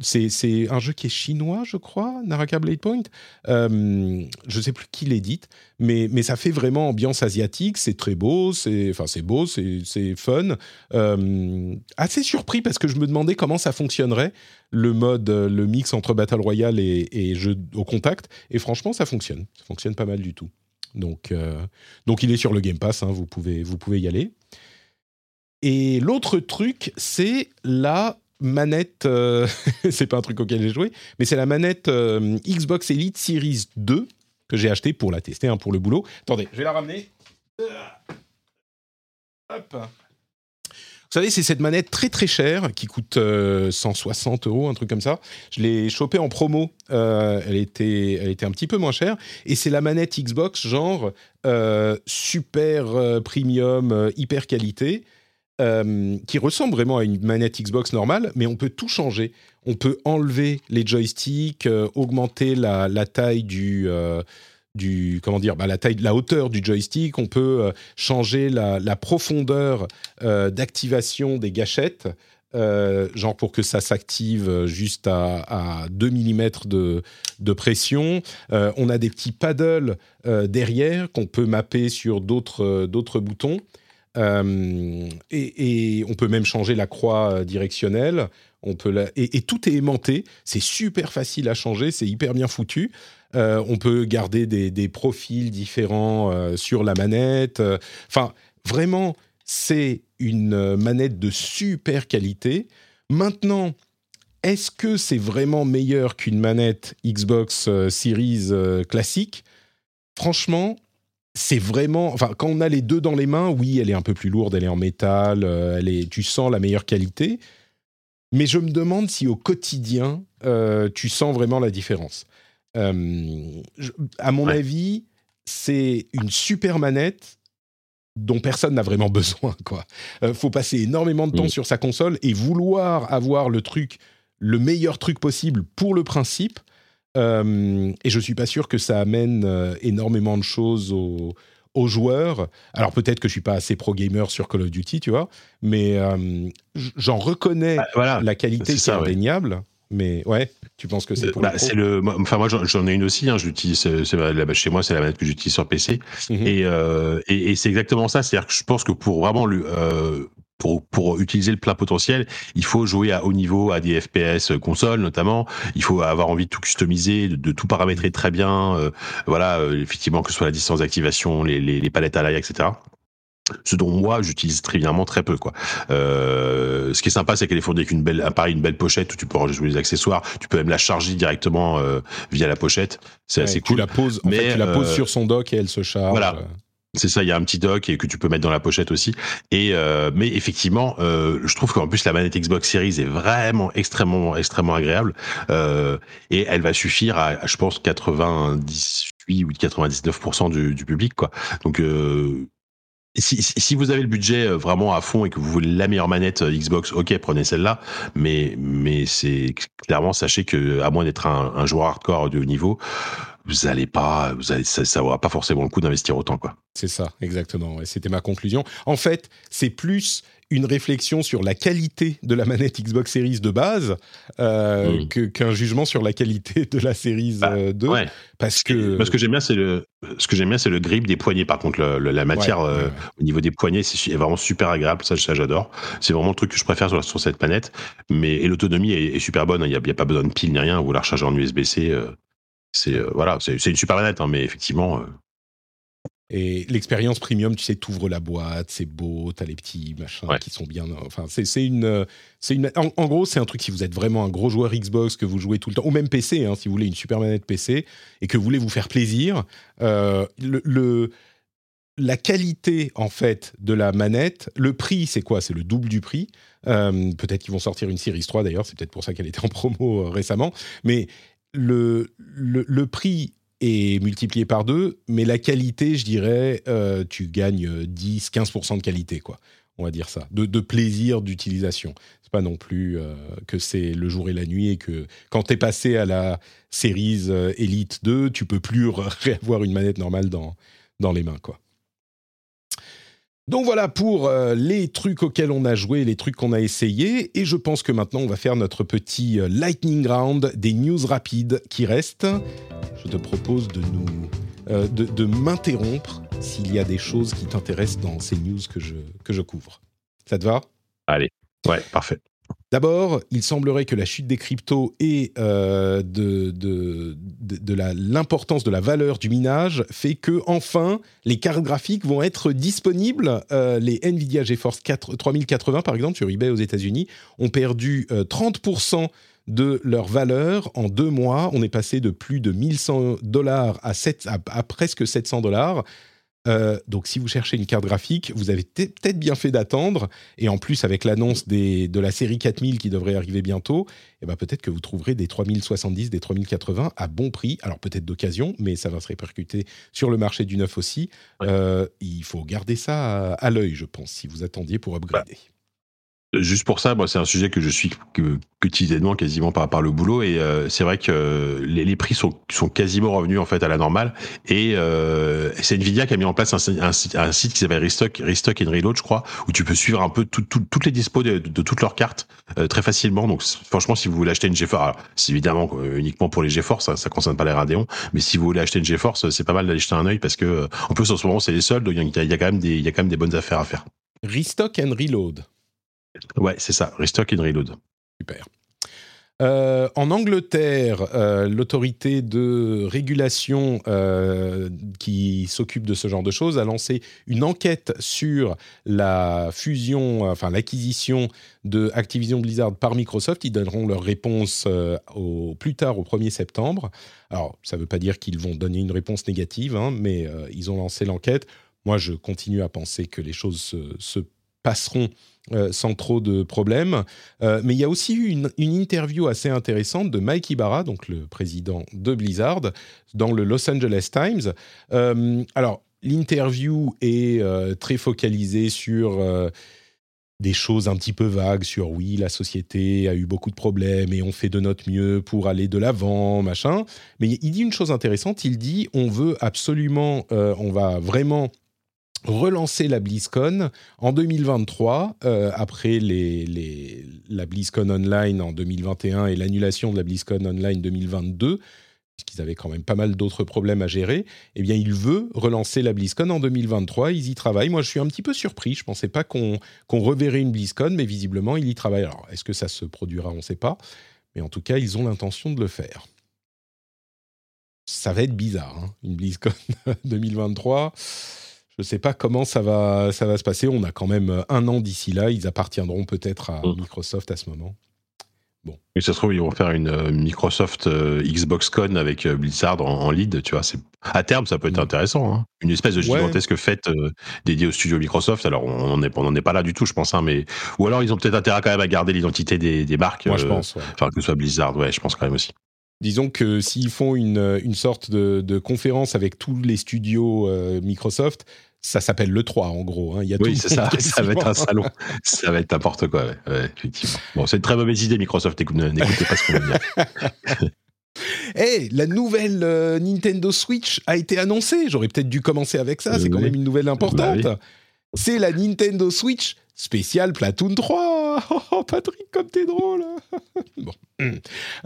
c'est un jeu qui est chinois, je crois, Naraka Blade Point. Euh, je sais plus qui l'édite, mais, mais ça fait vraiment ambiance asiatique. C'est très beau, c'est enfin beau, c'est fun. Euh, assez surpris parce que je me demandais comment ça fonctionnerait le mode, le mix entre Battle Royale et jeu au contact. Et franchement, ça fonctionne. Ça fonctionne pas mal du tout. Donc, euh, donc il est sur le Game Pass, hein, vous, pouvez, vous pouvez y aller. Et l'autre truc, c'est la manette, euh, c'est pas un truc auquel j'ai joué, mais c'est la manette euh, Xbox Elite Series 2 que j'ai acheté pour la tester, hein, pour le boulot. Attendez, je vais la ramener. Hop. Vous savez, c'est cette manette très très chère qui coûte 160 euh, euros, un truc comme ça. Je l'ai chopée en promo. elle, était, elle était un petit peu moins chère. Et c'est la manette Xbox genre super premium, hyper qualité. Euh, qui ressemble vraiment à une manette Xbox normale, mais on peut tout changer. On peut enlever les joysticks, euh, augmenter la, taille du, euh, du comment dire, bah, la taille, la hauteur du joystick. On peut changer la, profondeur d'activation des gâchettes. genre pour que ça s'active juste à, 2 mm de, de pression. on a des petits paddles derrière qu'on peut mapper sur d'autres boutons. Euh, et, on peut même changer la croix euh, directionnelle. On peut et, tout est aimanté. C'est super facile à changer. C'est hyper bien foutu. Euh, on peut garder des, profils différents sur la manette. Enfin, vraiment, c'est une manette de super qualité. Maintenant, est-ce que c'est vraiment meilleur qu'une manette Xbox Series classique? Franchement, c'est vraiment, enfin, quand on a les deux dans les mains, oui, elle est un peu plus lourde, elle est en métal, euh, elle est, tu sens la meilleure qualité. Mais je me demande si au quotidien, euh, tu sens vraiment la différence. Euh, à mon avis, c'est une super manette dont personne n'a vraiment besoin. Quoi, faut passer énormément de temps sur sa console et vouloir avoir le truc, le meilleur truc possible pour le principe. Euh, et je suis pas sûr que ça amène euh, énormément de choses aux, aux joueurs. Alors peut-être que je suis pas assez pro gamer sur Call of Duty, tu vois, mais euh, j'en reconnais bah, la qualité qui est indéniable. Mais ouais, tu penses que c'est pour bah, c'est le, enfin moi j'en ai une aussi. Hein, j'utilise, chez moi c'est la manette que j'utilise sur PC. Mhm. Et, et, et c'est exactement ça. C'est-à-dire que je pense que pour vraiment le, pour, pour utiliser le plein potentiel, il faut jouer à haut niveau, à des FPS console notamment. Il faut avoir envie de tout customiser, de, tout paramétrer très bien. Euh, voilà, euh, effectivement, que ce soit la distance d'activation, les, les, les palettes à l'ail, etc ce dont moi j'utilise très bien très peu quoi. Euh, ce qui est sympa c'est qu'elle est fournie avec une belle appareil une belle pochette où tu peux ranger les accessoires, tu peux même la charger directement euh, via la pochette, c'est assez cool. Tu la poses, en Mais, fait, tu la poses sur son dock et elle se charge. Voilà. C'est ça, il y a un petit dock et que tu peux mettre dans la pochette aussi. Et euh, mais effectivement, euh, je trouve qu'en plus la manette Xbox Series est vraiment extrêmement extrêmement agréable euh, et elle va suffire à, je pense 98 ou 99% du, du public quoi. Donc si, si, vous avez le budget euh, vraiment à fond et que vous voulez la meilleure manette euh, Xbox, ok, prenez celle-là. Mais, mais c'est clairement, sachez que à moins d'être un, joueur hardcore de haut niveau, vous allez pas, vous allez, ça, ça pas forcément le coup d'investir autant, quoi. C'est ça, exactement. C'était ma conclusion. En fait, c'est plus une réflexion sur la qualité de la manette Xbox Series de base euh, hmm. qu'un jugement sur la qualité de la Series 2. Bah, parce que, parce que j'aime bien, c'est le ce que j'aime bien, c'est le grip des poignets. Par contre, la matière euh, au niveau des poignets, c'est vraiment super agréable. Ça, ça j'adore. C'est vraiment le truc que je préfère sur, sur cette manette. Mais et l'autonomie est, super bonne. Il n'y a, a, pas besoin de pile ni rien. Vous la rechargez en USB-C. Euh, c'est voilà, c'est une super manette, hein, mais effectivement, et l'expérience premium, tu sais, t'ouvres la boîte, c'est beau, t'as les petits machins qui sont bien. Enfin, c'est une, c'est une. En, gros, c'est un truc si vous êtes vraiment un gros joueur Xbox que vous jouez tout le temps, ou même PC, hein, si vous voulez une super manette PC et que vous voulez vous faire plaisir. Euh, le, la qualité en fait de la manette, le prix, c'est quoi? C'est le double du prix. Euh, peut-être qu'ils vont sortir une Series 3 d'ailleurs, c'est peut-être pour ça qu'elle était en promo euh, récemment. Mais le, le, prix est multiplié par deux, mais la qualité, je dirais, euh, tu gagnes 10-15% de qualité, quoi. On va dire ça, de, plaisir d'utilisation. C'est pas non plus euh, que c'est le jour et la nuit et que quand tu es passé à la euh, Elite 2, tu peux plus réavoir une manette normale dans, dans les mains, quoi. Donc voilà pour les trucs auxquels on a joué, les trucs qu'on a essayés. Et je pense que maintenant, on va faire notre petit lightning round des news rapides qui restent je te propose de nous euh, de, m'interrompre s'il y a des choses qui t'intéressent dans ces news que je, que je couvre. Ça te va? Allez, ouais, parfait. D'abord, il semblerait que la chute des cryptos et euh, de, l'importance de la valeur du minage fait que enfin les cartes graphiques vont être disponibles. Euh, les Nvidia GeForce 4, 3080 par exemple sur eBay aux États-Unis ont perdu 30% de leur valeur en deux mois. On est passé de plus de 1100 dollars à, à, presque 700 dollars. Euh, donc, si vous cherchez une carte graphique, vous avez peut-être bien fait d'attendre. Et en plus, avec l'annonce de la série 4000 qui devrait arriver bientôt, eh ben, peut-être que vous trouverez des 3070, des 3080 à bon prix. Alors, peut-être d'occasion, mais ça va se répercuter sur le marché du neuf aussi. Euh, il faut garder ça à, l'œil, je pense, si vous attendiez pour upgrader. Bah, Juste pour ça, moi, c'est un sujet que je suis quotidiennement, quasiment par, par le boulot, et euh, c'est vrai que les, les, prix sont, quasiment revenus en fait à la normale. Et euh, c'est Nvidia qui a mis en place un, site qui s'appelle Restock, Restock and Reload, je crois, où tu peux suivre un peu tout, tout, toutes les dispos de, toutes leurs cartes euh, très facilement. Donc, franchement, si vous voulez acheter une GeForce, c'est évidemment uniquement pour les GeForce, ça, ça concerne pas les Radeon, mais si vous voulez acheter une GeForce, c'est pas mal d'aller jeter un œil parce que en plus en ce moment c'est les soldes, il y, des, il y a quand même des bonnes affaires à faire. Restock and Reload. Ouais, c'est ça, Restock and Reload. Super. Euh, en Angleterre, euh, l'autorité de régulation euh, qui s'occupe de ce genre de choses a lancé une enquête sur la fusion, enfin l'acquisition de Activision Blizzard par Microsoft. Ils donneront leur réponse au plus tard, au 1er septembre. Alors, ça ne veut pas dire qu'ils vont donner une réponse négative, hein, mais ils ont lancé l'enquête. Moi, je continue à penser que les choses se, se passeront euh, sans trop de problèmes. Euh, mais il y a aussi eu une, interview assez intéressante de Mike Ibarra, donc le président de Blizzard, dans le Los Angeles Times. Euh, alors, l'interview est très focalisée sur des choses un petit peu vagues sur oui, la société a eu beaucoup de problèmes et on fait de notre mieux pour aller de l'avant, machin. Mais il dit une chose intéressante, il dit on veut absolument, on va vraiment relancer la BlizzCon en 2023, euh, après la BlizzCon Online en 2021 et l'annulation de la BlizzCon Online 2022, puisqu'ils avaient quand même pas mal d'autres problèmes à gérer, eh bien, il veut relancer la BlizzCon en 2023. Ils y travaillent. Moi, je suis un petit peu surpris. Je ne pensais pas qu'on reverrait une BlizzCon, mais visiblement, il y travaille. Alors, est-ce que ça se produira? On ne sait pas. Mais en tout cas, ils ont l'intention de le faire. Ça va être bizarre, hein, une BlizzCon 2023. Je ne sais pas comment ça va, ça va se passer. On a quand même euh, un an d'ici là. Ils appartiendront peut-être à mmh. Microsoft à ce moment. Bon. Et ça se trouve, ils vont faire une euh, Microsoft euh, Xbox Con avec Blizzard en, lead, tu vois. À terme, ça peut être mmh. intéressant. Hein. Une espèce de gigantesque fête dédiée au studio Microsoft. Alors, on n'en est, pas là du tout, je pense. Hein, mais... Ou alors, ils ont peut-être intérêt quand même à garder l'identité des, marques. Moi, je pense. Enfin, que ce soit Blizzard, ouais, je pense quand même aussi. Disons que s'ils font une, une sorte de, conférence avec tous les studios Microsoft, ça s'appelle le 3 en gros. Hein. Il y a oui, c'est ça. Ça va être un salon. ça va être n'importe quoi. Ouais, effectivement. Bon, c'est une très mauvaise idée, Microsoft. N'écoutez pas ce qu'on veut dire. hey, la nouvelle euh, Nintendo Switch a été annoncée. J'aurais peut-être dû commencer avec ça. C'est quand même une nouvelle importante. Bah c'est la Nintendo Switch spéciale Platoon 3. Oh, Patrick, comme t'es drôle. bon.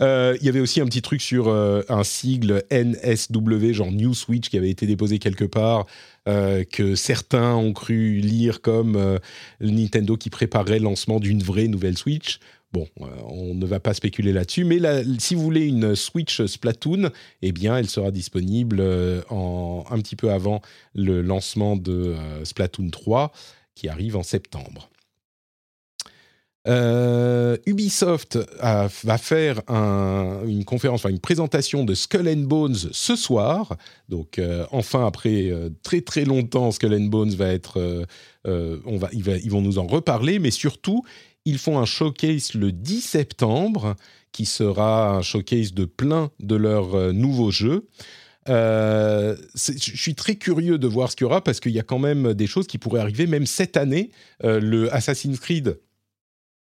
Euh, il y avait aussi un petit truc sur euh, un sigle NSW, genre New Switch, qui avait été déposé quelque part, que certains ont cru lire comme Nintendo qui préparait le lancement d'une vraie nouvelle Switch. Bon, euh, on ne va pas spéculer là-dessus, mais si vous voulez une Switch Splatoon, eh bien, elle sera disponible euh, un petit peu avant le lancement de euh, Splatoon 3, qui arrive en septembre. Ubisoft va faire une conférence, enfin une présentation de Skull and Bones ce soir. Donc enfin après très très longtemps, Skull and Bones va être, on va, ils vont nous en reparler, mais surtout ils font un showcase le 10 septembre, qui sera un showcase de plein de leurs euh, nouveaux jeux. Euh, je suis très curieux de voir ce qu'il y aura parce qu'il y a quand même des choses qui pourraient arriver même cette année. Euh, le Assassin's Creed,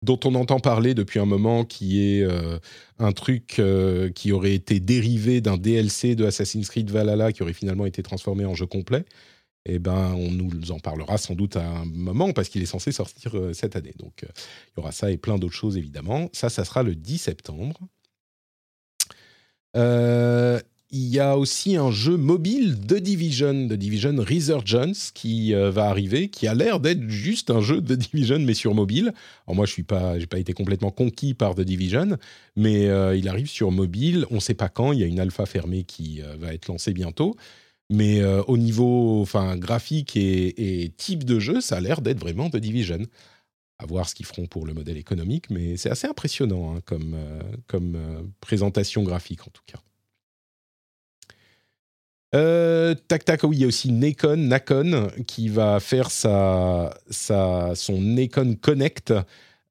dont on entend parler depuis un moment, qui est un truc qui aurait été dérivé d'un DLC de Assassin's Creed Valhalla qui aurait finalement été transformé en jeu complet eh ben, on nous en parlera sans doute à un moment parce qu'il est censé sortir euh, cette année. Donc, euh, il y aura ça et plein d'autres choses évidemment. Ça, ça sera le 10 septembre. Euh, il y a aussi un jeu mobile de Division, de Division Resurgence, qui va arriver, qui a l'air d'être juste un jeu de Division mais sur mobile. Alors moi, je suis pas, pas été complètement conquis par The Division, mais il arrive sur mobile. On ne sait pas quand. Il y a une alpha fermée qui va être lancée bientôt. Mais euh, au niveau enfin, graphique et, type de jeu, ça a l'air d'être vraiment de Division. À voir ce qu'ils feront pour le modèle économique, mais c'est assez impressionnant hein, comme, euh, comme euh, présentation graphique en tout cas. Tac tac, oui, il y a aussi Nakon, Nakon qui va faire sa, sa, son Nakon Connect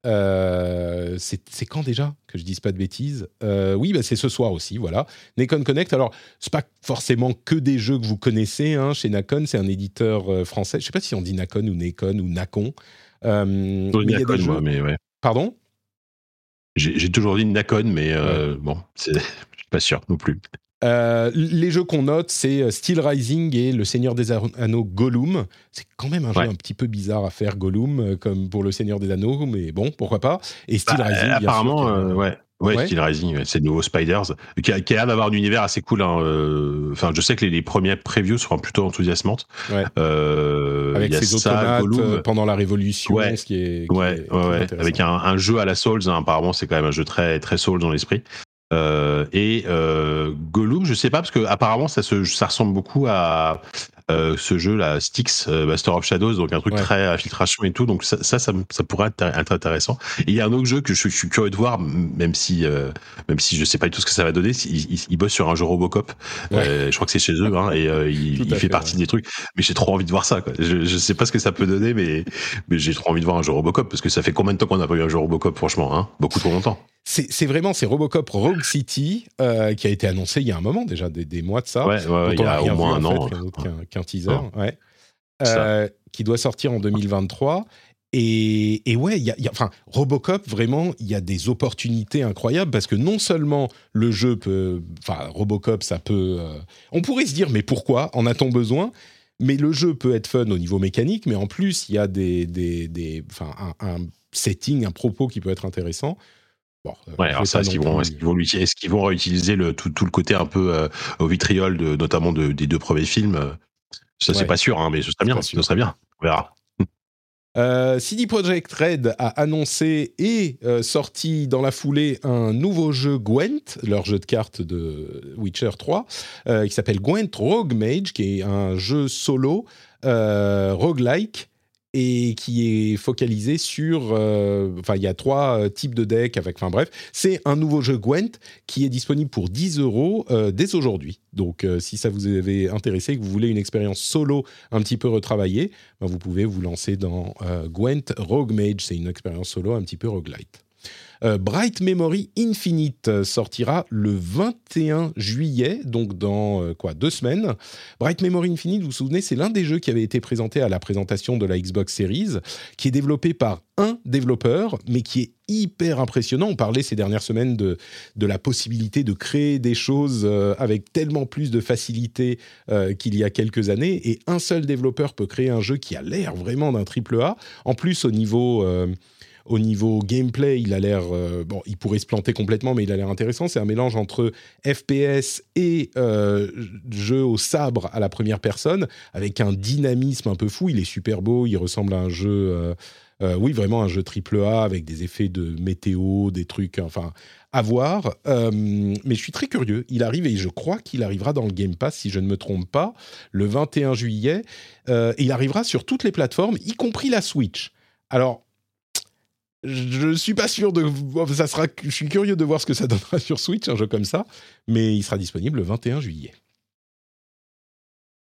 euh, c'est quand déjà que je dise pas de bêtises? Euh, Oui, bah c'est ce soir aussi, voilà. Nakon Connect. Alors, c'est pas forcément que des jeux que vous connaissez. Hein, chez Nakon, c'est un éditeur euh, français. Je sais pas si on dit Nakon ou Nakon ou Nakon. mais y a des jeux... mais ouais. Pardon? J'ai toujours dit Nakon, mais bon, je suis pas sûr non plus. Euh, les jeux qu'on note, c'est euh, Steel Rising et Le Seigneur des Anneaux Gollum. C'est quand même un jeu un petit peu bizarre à faire Gollum, euh, comme pour Le Seigneur des Anneaux, mais bon, pourquoi pas. Et Steel bah, Rising, apparemment, ouais. Ouais, Steel Rising, c'est le nouveau Spiders, qui a, l'air d'avoir un univers assez cool. Hein, enfin, je sais que les, premiers previews seront plutôt enthousiasmantes. Ouais. Avec ses automates pendant la Révolution, ouais. ce qui est, ouais, ouais, avec un, jeu à la Souls. Hein, apparemment, c'est quand même un jeu très très Souls dans l'esprit. Euh, et euh, Gollum, je sais pas parce que apparemment ça, se, ça ressemble beaucoup à euh, ce jeu là, Styx, Master of Shadows, donc un truc très infiltration et tout. Donc ça, ça, ça, pourrait être, intéressant. Et il y a un autre jeu que je, suis curieux de voir, même si, même si je sais pas du tout ce que ça va donner. Il, il, bosse sur un jeu Robocop. je crois que c'est chez eux, hein, et il, fait, partie des trucs. Mais j'ai trop envie de voir ça. Quoi. Je, je sais pas ce que ça peut donner, mais, mais j'ai trop envie de voir un jeu Robocop parce que ça fait combien de temps qu'on n'a pas eu un jeu Robocop, franchement, hein? Beaucoup trop longtemps c'est vraiment c'est Robocop Rogue City euh, qui a été annoncé il y a un moment déjà des, mois de ça. Ouais, il y a au moins un an. Qu'un teaser, ouais. Euh, qui doit sortir en 2023. Et, et ouais, y a, enfin, Robocop, vraiment, il y a des opportunités incroyables parce que non seulement le jeu peut. Enfin, Robocop, ça peut. Euh, on pourrait se dire, mais pourquoi En a-t-on besoin? Mais le jeu peut être fun au niveau mécanique, mais en plus, il y a des, des, des un, un, setting, un propos qui peut être intéressant. Bon, euh, ouais, alors ça, est-ce qu'ils vont, est vont, est vont réutiliser le, tout, tout, le côté un peu euh, au vitriol, de, notamment de, des deux premiers films euh, Ça, c'est pas sûr, hein, mais ce serait bien. Ce serait bien. On verra. Euh, CD Projekt Red a annoncé et sorti dans la foulée un nouveau jeu Gwent, leur jeu de cartes de Witcher 3, qui s'appelle Gwent Rogue Mage, qui est un jeu solo roguelike et qui est focalisé sur. Euh, enfin, il y a trois euh, types de decks avec. Enfin, bref, c'est un nouveau jeu Gwent qui est disponible pour 10 euros euh, dès aujourd'hui. Donc, si ça vous avait intéressé, que vous voulez une expérience solo un petit peu retravaillée, ben, vous pouvez vous lancer dans Gwent Rogue Mage. C'est une expérience solo un petit peu roguelite. Euh, Bright Memory Infinite sortira le 21 juillet, donc dans euh, quoi deux semaines. Bright Memory Infinite, vous vous souvenez, c'est l'un des jeux qui avait été présenté à la présentation de la Xbox Series, qui est développé par un développeur, mais qui est hyper impressionnant. On parlait ces dernières semaines de, de la possibilité de créer des choses euh, avec tellement plus de facilité qu'il y a quelques années, et un seul développeur peut créer un jeu qui a l'air vraiment d'un triple A. En plus, au niveau au niveau gameplay, il a l'air euh, bon, il pourrait se planter complètement, mais il a l'air intéressant. C'est un mélange entre FPS et euh, jeu au sabre à la première personne, avec un dynamisme un peu fou. Il est super beau, il ressemble à un jeu, euh, oui, vraiment un jeu triple A avec des effets de météo, des trucs, enfin, à voir. mais je suis très curieux. Il arrive et je crois qu'il arrivera dans le Game Pass, si je ne me trompe pas, le 21 juillet. et il arrivera sur toutes les plateformes, y compris la Switch. Alors, je suis pas sûr de. Ça sera, je suis curieux de voir ce que ça donnera sur Switch, un jeu comme ça, mais il sera disponible le 21 juillet.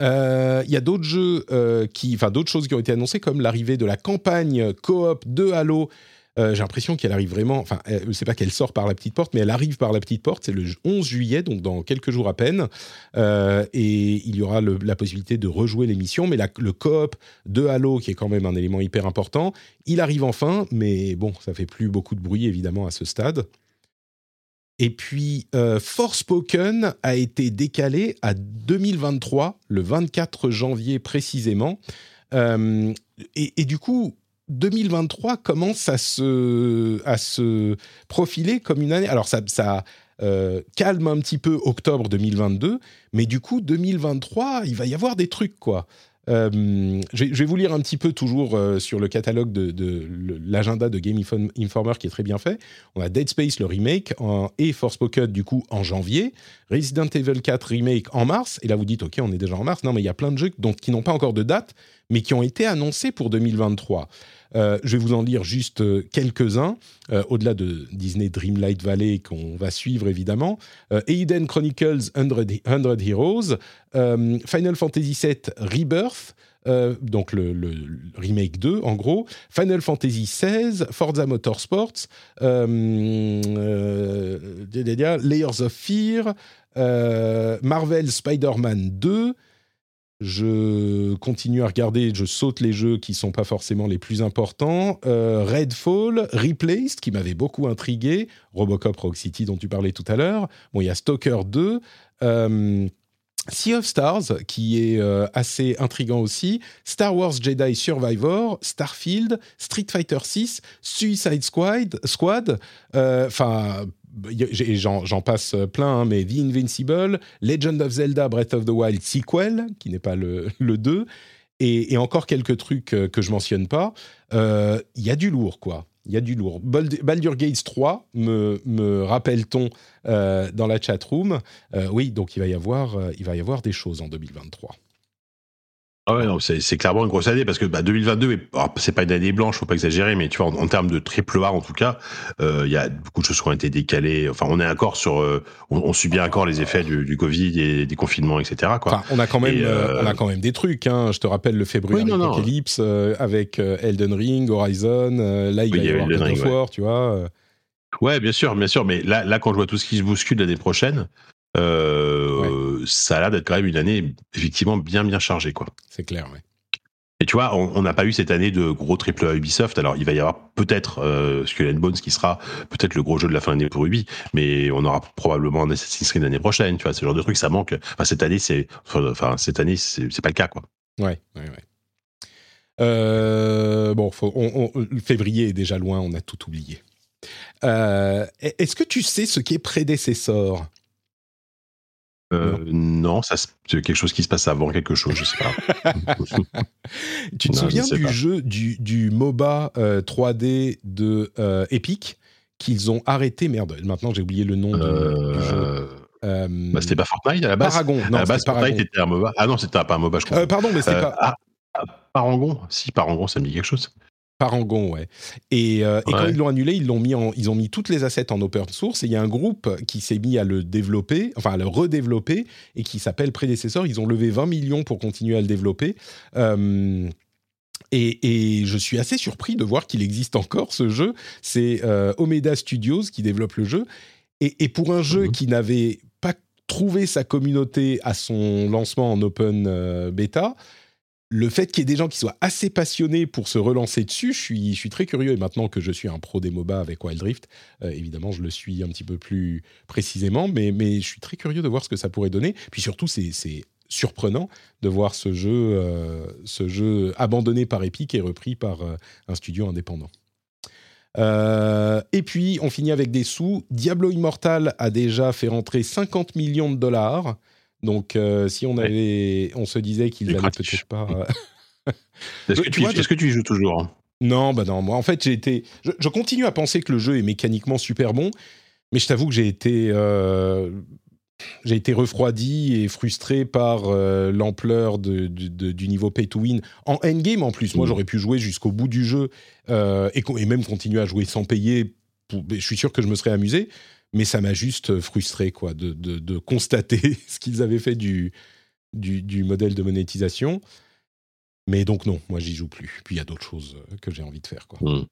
Euh, il y a d'autres jeux euh, qui, enfin d'autres choses qui ont été annoncées, comme l'arrivée de la campagne coop de Halo euh, j'ai l'impression qu'elle arrive vraiment. Enfin, sais pas qu'elle sort par la petite porte, mais elle arrive par la petite porte. C'est le 11 juillet, donc dans quelques jours à peine. Euh, et il y aura la possibilité de rejouer l'émission. Mais le coop de Halo, qui est quand même un élément hyper important, il arrive enfin. Mais bon, ça fait plus beaucoup de bruit, évidemment, à ce stade. Et puis, euh, Forspoken a été décalé à 2023, le 24 janvier précisément. Euh, et, du coup, 2023 commence à se, à se profiler comme une année. Alors, ça, ça euh, calme un petit peu octobre 2022, mais du coup, 2023, il va y avoir des trucs, quoi. Euh, je, vais vous lire un petit peu toujours euh, sur le catalogue de, l'agenda de Game Informer qui est très bien fait. On a Dead Space le remake en, et Forspoken du coup en janvier, Resident Evil 4 remake en mars. Et là vous dites ok on est déjà en mars. Non mais il y a plein de jeux donc, qui n'ont pas encore de date mais qui ont été annoncés pour 2023. Euh, je vais vous en lire juste euh, quelques-uns, euh, au-delà de Disney Dreamlight Valley qu'on va suivre évidemment. Aiden Chronicles 100, Heroes, Final Fantasy VII Rebirth, donc le, remake 2 en gros, Final Fantasy XVI, Forza Motorsports, Layers of Fear, Marvel Spider-Man 2, je continue à regarder, je saute les jeux qui sont pas forcément les plus importants. Euh, Redfall, Replaced, qui m'avait beaucoup intrigué. Robocop Rock City, dont tu parlais tout à l'heure. Bon, il y a Stalker 2. Euh, sea of Stars, qui est euh, assez intrigant aussi, Star Wars Jedi Survivor, Starfield, Street Fighter 6, Suicide Squad, Squad, enfin j'en passe plein, hein, mais The Invincible, Legend of Zelda Breath of the Wild sequel, qui n'est pas le, le 2, et, encore quelques trucs euh, que je mentionne pas. Euh, il y a du lourd, quoi. Il y a du lourd. Baldur Gates 3, me, me rappelle-t-on euh, dans la chat room. oui, donc il va, y avoir, il va y avoir des choses en 2023. Ah ouais, c'est clairement une grosse année parce que bah, 2022, c'est pas une année blanche, faut pas exagérer, mais tu vois, en, termes de triple A en tout cas, euh, il y a beaucoup de choses qui ont été décalées. Enfin, on est encore sur, euh, on, subit encore les effets du, du, Covid et des confinements, etc. Quoi. Enfin, on a quand même, euh, on a quand même des trucs. Hein. Je te rappelle le février oui, Apocalypse avec Elden Ring, Horizon. là, il va y, avoir God of War, tu vois. Ouais, bien sûr, bien sûr. Mais là, là, quand je vois tout ce qui se bouscule l'année prochaine, euh, ça a l'air d'être quand même une année effectivement bien bien chargée quoi. C'est clair, oui. Et tu vois, on n'a pas eu cette année de gros triple A Ubisoft. Alors, il va y avoir peut-être euh, Skull and Bones qui sera peut-être le gros jeu de la fin d'année pour Ubi, mais on aura probablement un Assassin's Creed l'année prochaine. Tu vois, ce genre de truc, ça manque. Enfin, cette année, c'est, enfin, cette année, c'est pas le cas, quoi. Ouais, ouais, ouais. Euh, bon, faut, on, février est déjà loin, on a tout oublié. Euh, est-ce que tu sais ce qui est prédécesseur? Euh, non, ça c'est quelque chose qui se passe avant quelque chose, je sais pas. tu te souviens du jeu du, du MOBA 3D euh, de euh, Epic qu'ils ont arrêté Merde, maintenant j'ai oublié le nom du, jeu. Bah, c'était pas Fortnite à la base. Paragon. Non, à la base, Fortnite était un MOBA. Ah non, c'était pas un MOBA, je crois. pardon, mais c'était pas. Ah, Parangon Si, Parangon, ça me dit quelque chose. Parangon, ouais. Et, euh, quand ils l'ont annulé, ils l'ont mis en, ils ont mis toutes les assets en open source. Et il y a un groupe qui s'est mis à le développer, enfin à le redévelopper, et qui s'appelle Prédécesseur. Ils ont levé 20 millions pour continuer à le développer. Euh, Et, et, je suis assez surpris de voir qu'il existe encore ce jeu. C'est euh, Omeda Studios qui développe le jeu. Et, et pour un jeu Mhm. qui n'avait pas trouvé sa communauté à son lancement en open euh, bêta, le fait qu'il y ait des gens qui soient assez passionnés pour se relancer dessus, je suis, très curieux. Et maintenant que je suis un pro des MOBA avec Wild Rift, euh, évidemment, je le suis un petit peu plus précisément, mais, je suis très curieux de voir ce que ça pourrait donner. Puis surtout, c'est surprenant de voir ce jeu, euh, ce jeu abandonné par Epic et repris par euh, un studio indépendant. Et puis, on finit avec des sous. Diablo Immortal a déjà fait rentrer 50 millions de dollars. Donc, euh, si on avait, on se disait qu'ils allaient peut-être pas. euh, Est-ce que, tu, que y joues toujours hein? Non, bah non. Moi, en fait, j'ai été. Je, je continue à penser que le jeu est mécaniquement super bon, mais je t'avoue que j'ai été. euh, J'ai été refroidi et frustré par euh, l'ampleur de- de- de- du niveau pay to win. En endgame, en plus, moi, Mhm. j'aurais pu jouer jusqu'au bout du jeu euh, et, même continuer à jouer sans payer. pour- je suis sûr que je me serais amusé, mais ça m'a juste frustré, quoi, de, de- de constater ce qu'ils avaient fait du, du, du modèle de monétisation. Mais donc non, moi j'y joue plus. Puis il y a d'autres choses euh, que j'ai envie de faire. Quoi. Mm.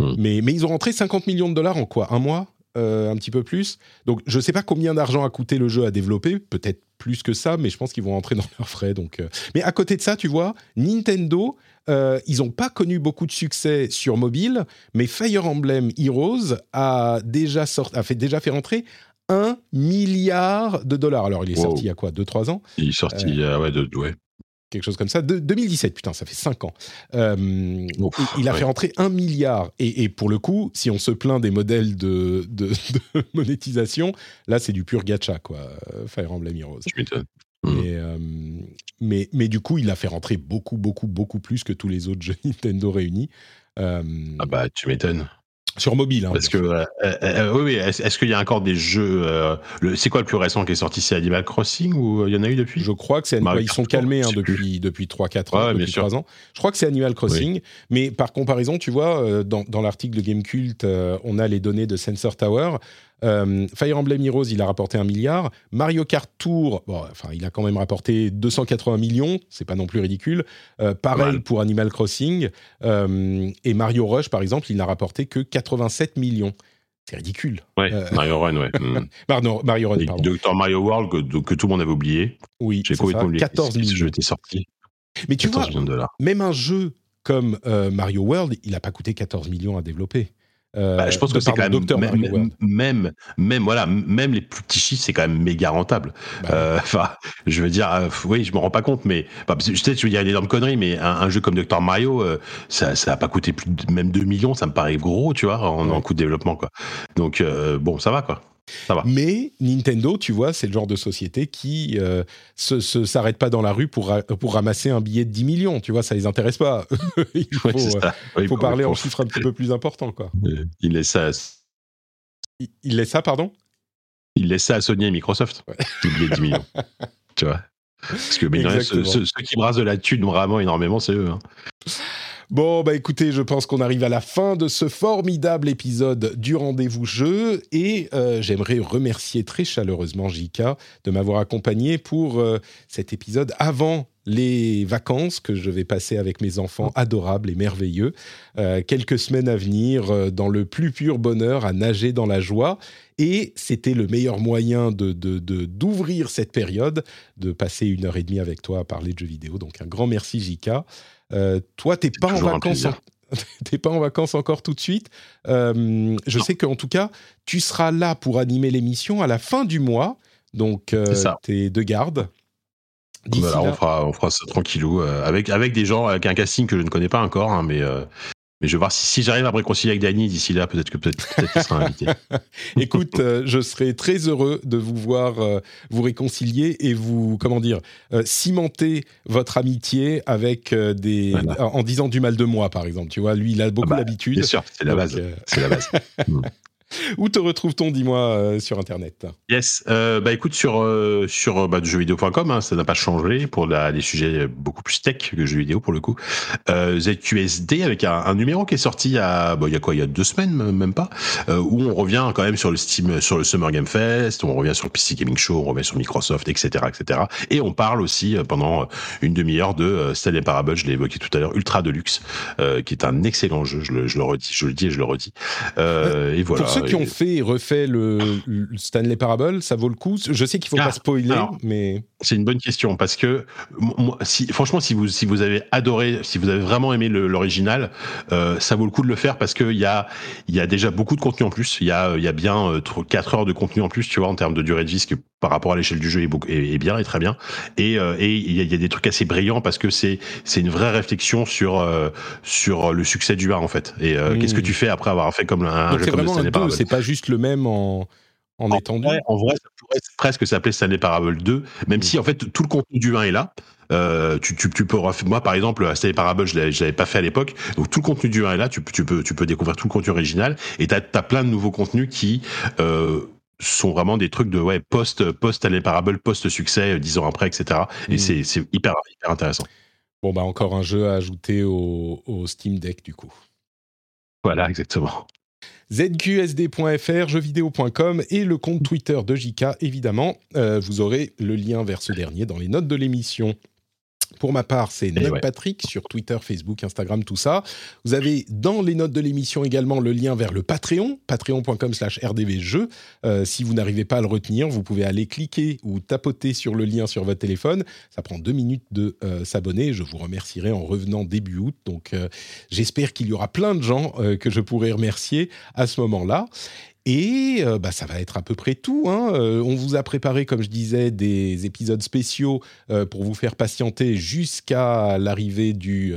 Mm. Mais, mais ils ont rentré 50 millions de dollars en quoi? Un mois Euh, Un petit peu plus? Donc je ne sais pas combien d'argent a coûté le jeu à développer, peut-être plus que ça, mais je pense qu'ils vont rentrer dans leurs frais. Donc, euh. Mais à côté de ça, tu vois, Nintendo, euh, ils n'ont pas connu beaucoup de succès sur mobile, mais Fire Emblem Heroes a déjà, sort- a fait, déjà fait rentrer un milliard de dollars. Alors il est Wow. sorti il y a quoi 2-3 ans? Il est sorti, euh, ouais, de, ouais. quelque chose comme ça. De, 2017, putain, ça fait 5 ans. Euh, Ouf, il il a ouais. fait rentrer un milliard. Et, et pour le coup, si on se plaint des modèles de, de- de monétisation, là, c'est du pur gacha, quoi, euh, Fire Emblem Heroes. Je m'étonne. Mm. Euh, mais, mais du coup, il a fait rentrer beaucoup, beaucoup, beaucoup plus que tous les autres jeux Nintendo réunis. Euh, Ah bah, tu m'étonnes. sur mobile, hein, Parce que, euh, euh, oui, oui, est-ce qu'il y a encore des jeux C'est quoi le plus récent qui est sorti? C'est Animal Crossing ou il y en a eu depuis? Je crois que c'est Mario ils sont calmés hein, depuis depuis 3 4 ans, Ouais, depuis sûr. 3 ans. Je crois que c'est Animal Crossing, mais par comparaison, tu vois dans, dans l'article de Gamecult, euh, on a les données de Sensor Tower. Euh, Fire Emblem Heroes, il a rapporté un milliard. Mario Kart Tour, bon, enfin, il a quand même rapporté 280 millions, c'est pas non plus ridicule. Euh, pareil pour Animal Crossing. Euh, et Mario Rush, par exemple, il n'a rapporté que 87 millions. C'est ridicule. Ouais, Euh, Mario Run, ouais. Mm. Pardon, Mario Run, pardon. Dr Mario World que, que tout le monde avait oublié. Oui, J'ai c'est complètement ça, oublié. 14 Ce millions. jeu était sorti. Mais tu 14 vois, millions de dollars. même un jeu comme Mario World, il n'a pas coûté 14 millions à développer. Euh, Bah, je pense que c'est quand même même, même, même, voilà, même les plus petits chiffres, c'est quand même méga rentable. Bah, Euh, je veux dire, euh, oui, je me rends pas compte, mais bah, je sais, je veux dire une énorme connerie, mais un, un jeu comme Dr Mario, ça, ça a pas coûté plus de même 2 millions, ça me paraît gros, tu vois, en, Ouais. en coût de développement, quoi. Donc bon, ça va, quoi. Ça va. Mais Nintendo, tu vois, c'est le genre de société qui euh, se, se- s'arrête pas dans la rue pour, ra- pour ramasser un billet de 10 millions. Tu vois, ça les intéresse pas. il faut, euh, ça. Oui, faut faut- parler en chiffres un petit peu plus importants. Quoi. euh, Il laisse ça, Il, il laisse ça, pardon? Il laisse ça à Sony et Microsoft. Ouais. Le billet de 10 millions. tu vois. Parce que mais ceux qui brassent de la thune vraiment énormément, c'est eux. hein. Bon, bah écoutez, je pense qu'on arrive à la fin de ce formidable épisode du rendez-vous jeu et euh, j'aimerais remercier très chaleureusement Jika de m'avoir accompagné pour euh, cet épisode avant les vacances que je vais passer avec mes enfants adorables et merveilleux. Euh, quelques semaines à venir dans le plus pur bonheur, à nager dans la joie. Et c'était le meilleur moyen de- de- d'ouvrir cette période, de passer une heure et demie avec toi à parler de jeux vidéo. Donc un grand merci Jika. Euh, toi, t'es pas en vacances. en- T'es pas en vacances encore tout de suite. Euh, je Non. sais qu'en tout cas, tu seras là pour animer l'émission à la fin du mois. Donc, euh, t'es de garde. Voilà, là- on fera, on fera ça tranquillou euh, avec avec des gens avec un casting que je ne connais pas encore, hein, mais euh, mais je vais voir si, si j'arrive à me réconcilier avec Dany d'ici là, peut-être que peut-être sera invité. Écoute, euh, je serai très heureux de vous voir euh, vous réconcilier et vous, comment dire, euh, cimenter votre amitié avec des, Voilà. en, disant du mal de moi, par exemple. Tu vois, lui, il a beaucoup bah, l'habitude. Bien sûr, c'est la base, c'est la base. Où te retrouve-t-on, dis-moi, euh, sur Internet? Yes, euh, bah écoute, sur, euh, sur bah, jeuxvideo.com, hein, ça n'a pas changé pour la, les sujets beaucoup plus tech que jeux vidéo pour le coup. ZQSD avec un, numéro qui est sorti il y a, bah, il y a quoi, il y a deux semaines, même pas, où on revient quand même sur le Steam, sur le Summer Game Fest, on revient sur le PC Gaming Show, on revient sur Microsoft, etc., etc. Et on parle aussi pendant une demi-heure de Stanley Parable, je l'ai évoqué tout à l'heure, Ultra Deluxe, qui est un excellent jeu, je le, je le redis, je le dis et je le redis. et voilà ceux qui ont fait et refait le, Stanley Parable, ça vaut le coup. Je sais qu'il faut pas ah, spoiler, mais c'est une bonne question parce que moi, si, franchement, si vous si vous avez adoré, si vous avez vraiment aimé l'original, euh, ça vaut le coup de le faire parce qu'il y a il y a déjà beaucoup de contenu en plus. Il y a il y a bien euh, 4 heures de contenu en plus, tu vois, en termes de durée de vie, ce par rapport à l'échelle du jeu est, est, bien et très bien. Et, euh, et il, y a, il y, a, des trucs assez brillants parce que c'est c'est une vraie réflexion sur euh, sur le succès du 1 en fait. Et qu'est-ce que tu fais après avoir fait comme un, jeu comme Stanley Parable? C'est pas juste le même en en, étendu. en vrai, ça pourrait presque s'appeler Stanley Parable 2, même si en fait tout le contenu du 1 est là. Euh, tu, tu, tu, peux moi par exemple Stanley Parable je l'avais pas fait à l'époque donc tout le contenu du 1 est là tu, tu peux tu peux découvrir tout le contenu original et t'as as plein de nouveaux contenus qui euh, sont vraiment des trucs de ouais post post Parable post succès euh, dix ans après etc et mm. c'est c'est hyper hyper intéressant bon bah encore un jeu à ajouter au, au Steam Deck du coup voilà exactement zqsd.fr, jeuxvideo.com et le compte Twitter de JK, évidemment. Euh, vous aurez le lien vers ce dernier dans les notes de l'émission. Pour ma part, c'est Note Patrick sur Twitter, Facebook, Instagram, tout ça. Vous avez dans les notes de l'émission également le lien vers le Patreon, patreon.com slash rdvjeux. Euh, si vous n'arrivez pas à le retenir, vous pouvez aller cliquer ou tapoter sur le lien sur votre téléphone. Ça prend deux minutes de euh, s'abonner. Je vous remercierai en revenant début août. Donc euh, j'espère qu'il y aura plein de gens que je pourrai remercier à ce moment-là. Et euh, bah, ça va être à peu près tout. Hein. Euh, on vous a préparé, comme je disais, des épisodes spéciaux euh, pour vous faire patienter jusqu'à l'arrivée du,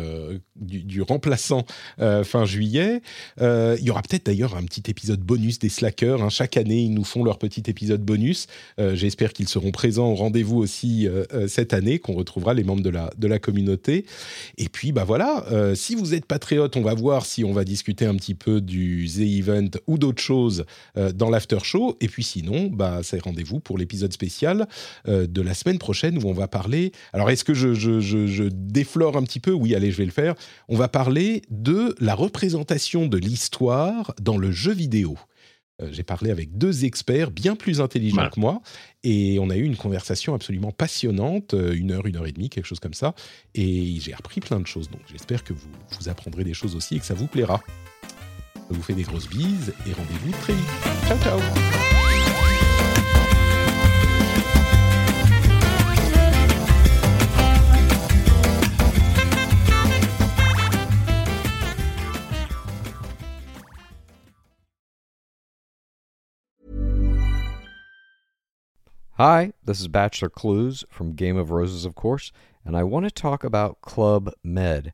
du, remplaçant fin juillet. il y aura peut-être d'ailleurs un petit épisode bonus des Slackers. Hein. Chaque année, ils nous font leur petit épisode bonus. J'espère qu'ils seront présents au rendez-vous aussi cette année, qu'on retrouvera les membres de la, de la communauté. Et puis, bah voilà, si vous êtes patriote, on va voir si on va discuter un petit peu du The Event ou d'autres choses euh, dans l'after show. Et puis sinon, bah, c'est rendez-vous pour l'épisode spécial euh, de la semaine prochaine où on va parler. Alors, est-ce que je, je, déflore un petit peu? Oui, allez, je vais le faire. On va parler de la représentation de l'histoire dans le jeu vidéo. Euh, j'ai parlé avec deux experts bien plus intelligents que moi et on a eu une conversation absolument passionnante, une heure, une heure et demie, quelque chose comme ça. Et j'ai appris plein de choses. Donc j'espère que vous, vous apprendrez des choses aussi et que ça vous plaira. Vous des grosses bises et rendez-vous très vite. Ciao, ciao Hi, this is Bachelor Clues from Game of Roses, of course, and I want to talk about Club Med.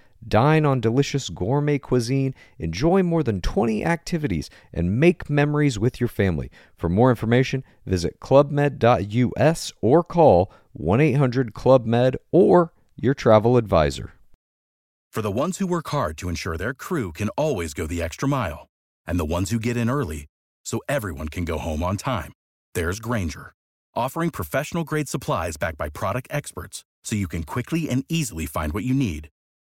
Dine on delicious gourmet cuisine, enjoy more than 20 activities, and make memories with your family. For more information, visit clubmed.us or call 1 800 Club Med or your travel advisor. For the ones who work hard to ensure their crew can always go the extra mile, and the ones who get in early so everyone can go home on time, there's Granger, offering professional grade supplies backed by product experts so you can quickly and easily find what you need.